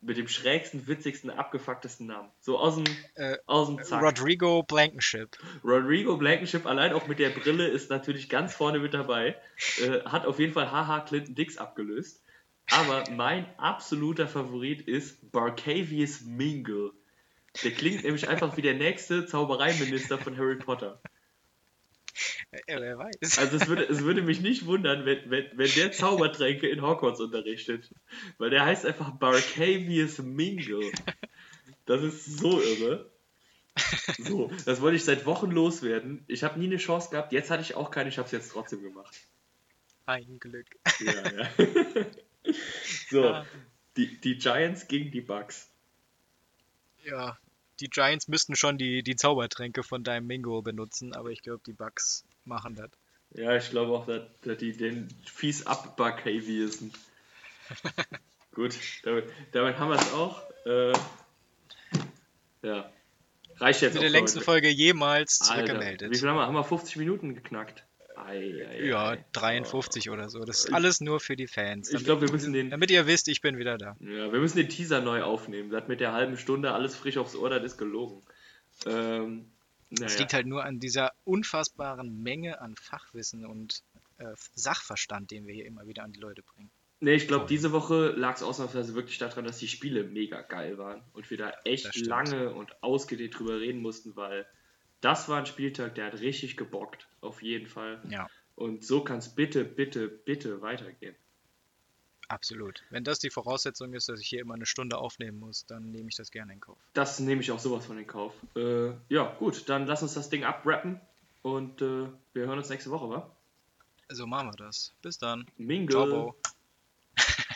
Mit dem schrägsten, witzigsten, abgefucktesten Namen. So aus dem, Äh, aus dem Zack. Rodrigo Blankenship. Rodrigo Blankenship allein auch mit der Brille ist natürlich ganz vorne mit dabei. Äh, hat auf jeden Fall Haha Clinton Dix abgelöst. Aber mein absoluter Favorit ist Barcavius Mingle. Der klingt nämlich einfach wie der nächste Zaubereiminister von Harry Potter. Ja, wer weiß. Also es würde, es würde mich nicht wundern, wenn, wenn, wenn der Zaubertränke in Hogwarts unterrichtet. Weil der heißt einfach Barcavius Mingle. Das ist so irre. So, das wollte ich seit Wochen loswerden. Ich habe nie eine Chance gehabt. Jetzt hatte ich auch keine, ich habe es jetzt trotzdem gemacht. Ein Glück. Ja, ja. So, Ja. die, die Giants gegen die Bucks. Ja, die Giants müssten schon die, die Zaubertränke von deinem Mingo benutzen, aber ich glaube, die Bucks machen das. Ja, ich glaube auch, dass, dass die den fies abbarcaviesen. Gut, damit, damit haben wir es auch. Äh, ja. Reicht jetzt der für längsten heute. Folge jemals zurückgemeldet. Wie viel haben wir? Haben wir 50 Minuten geknackt? Ei, ei, Ja, ei. 53 oder so. Das ist Ich- alles nur für die Fans. Ich Damit, glaube, wir müssen den, damit ihr wisst, ich bin wieder da. ja, wir müssen den Teaser neu aufnehmen. Das mit der halben Stunde alles frisch aufs Ohr, das ist gelogen. Ähm, Es naja. liegt halt nur an dieser unfassbaren Menge an Fachwissen und äh, Sachverstand, den wir hier immer wieder an die Leute bringen. Nee, ich glaube, diese Woche lag es ausnahmsweise wirklich daran, dass die Spiele mega geil waren und wir da Das echt lange und ausgedehnt drüber reden mussten, weil das war ein Spieltag, der hat richtig gebockt, auf jeden Fall. Ja, Und so kann es bitte, bitte, bitte weitergehen. absolut. Wenn das die Voraussetzung ist, dass ich hier immer eine Stunde aufnehmen muss, dann nehme ich das gerne in Kauf. Das nehme ich auch sowas von in Kauf. Äh, ja, gut, dann lass uns das Ding abrappen und äh, wir hören uns nächste Woche, wa? So machen wir das. Bis dann. Mingle. Ciao.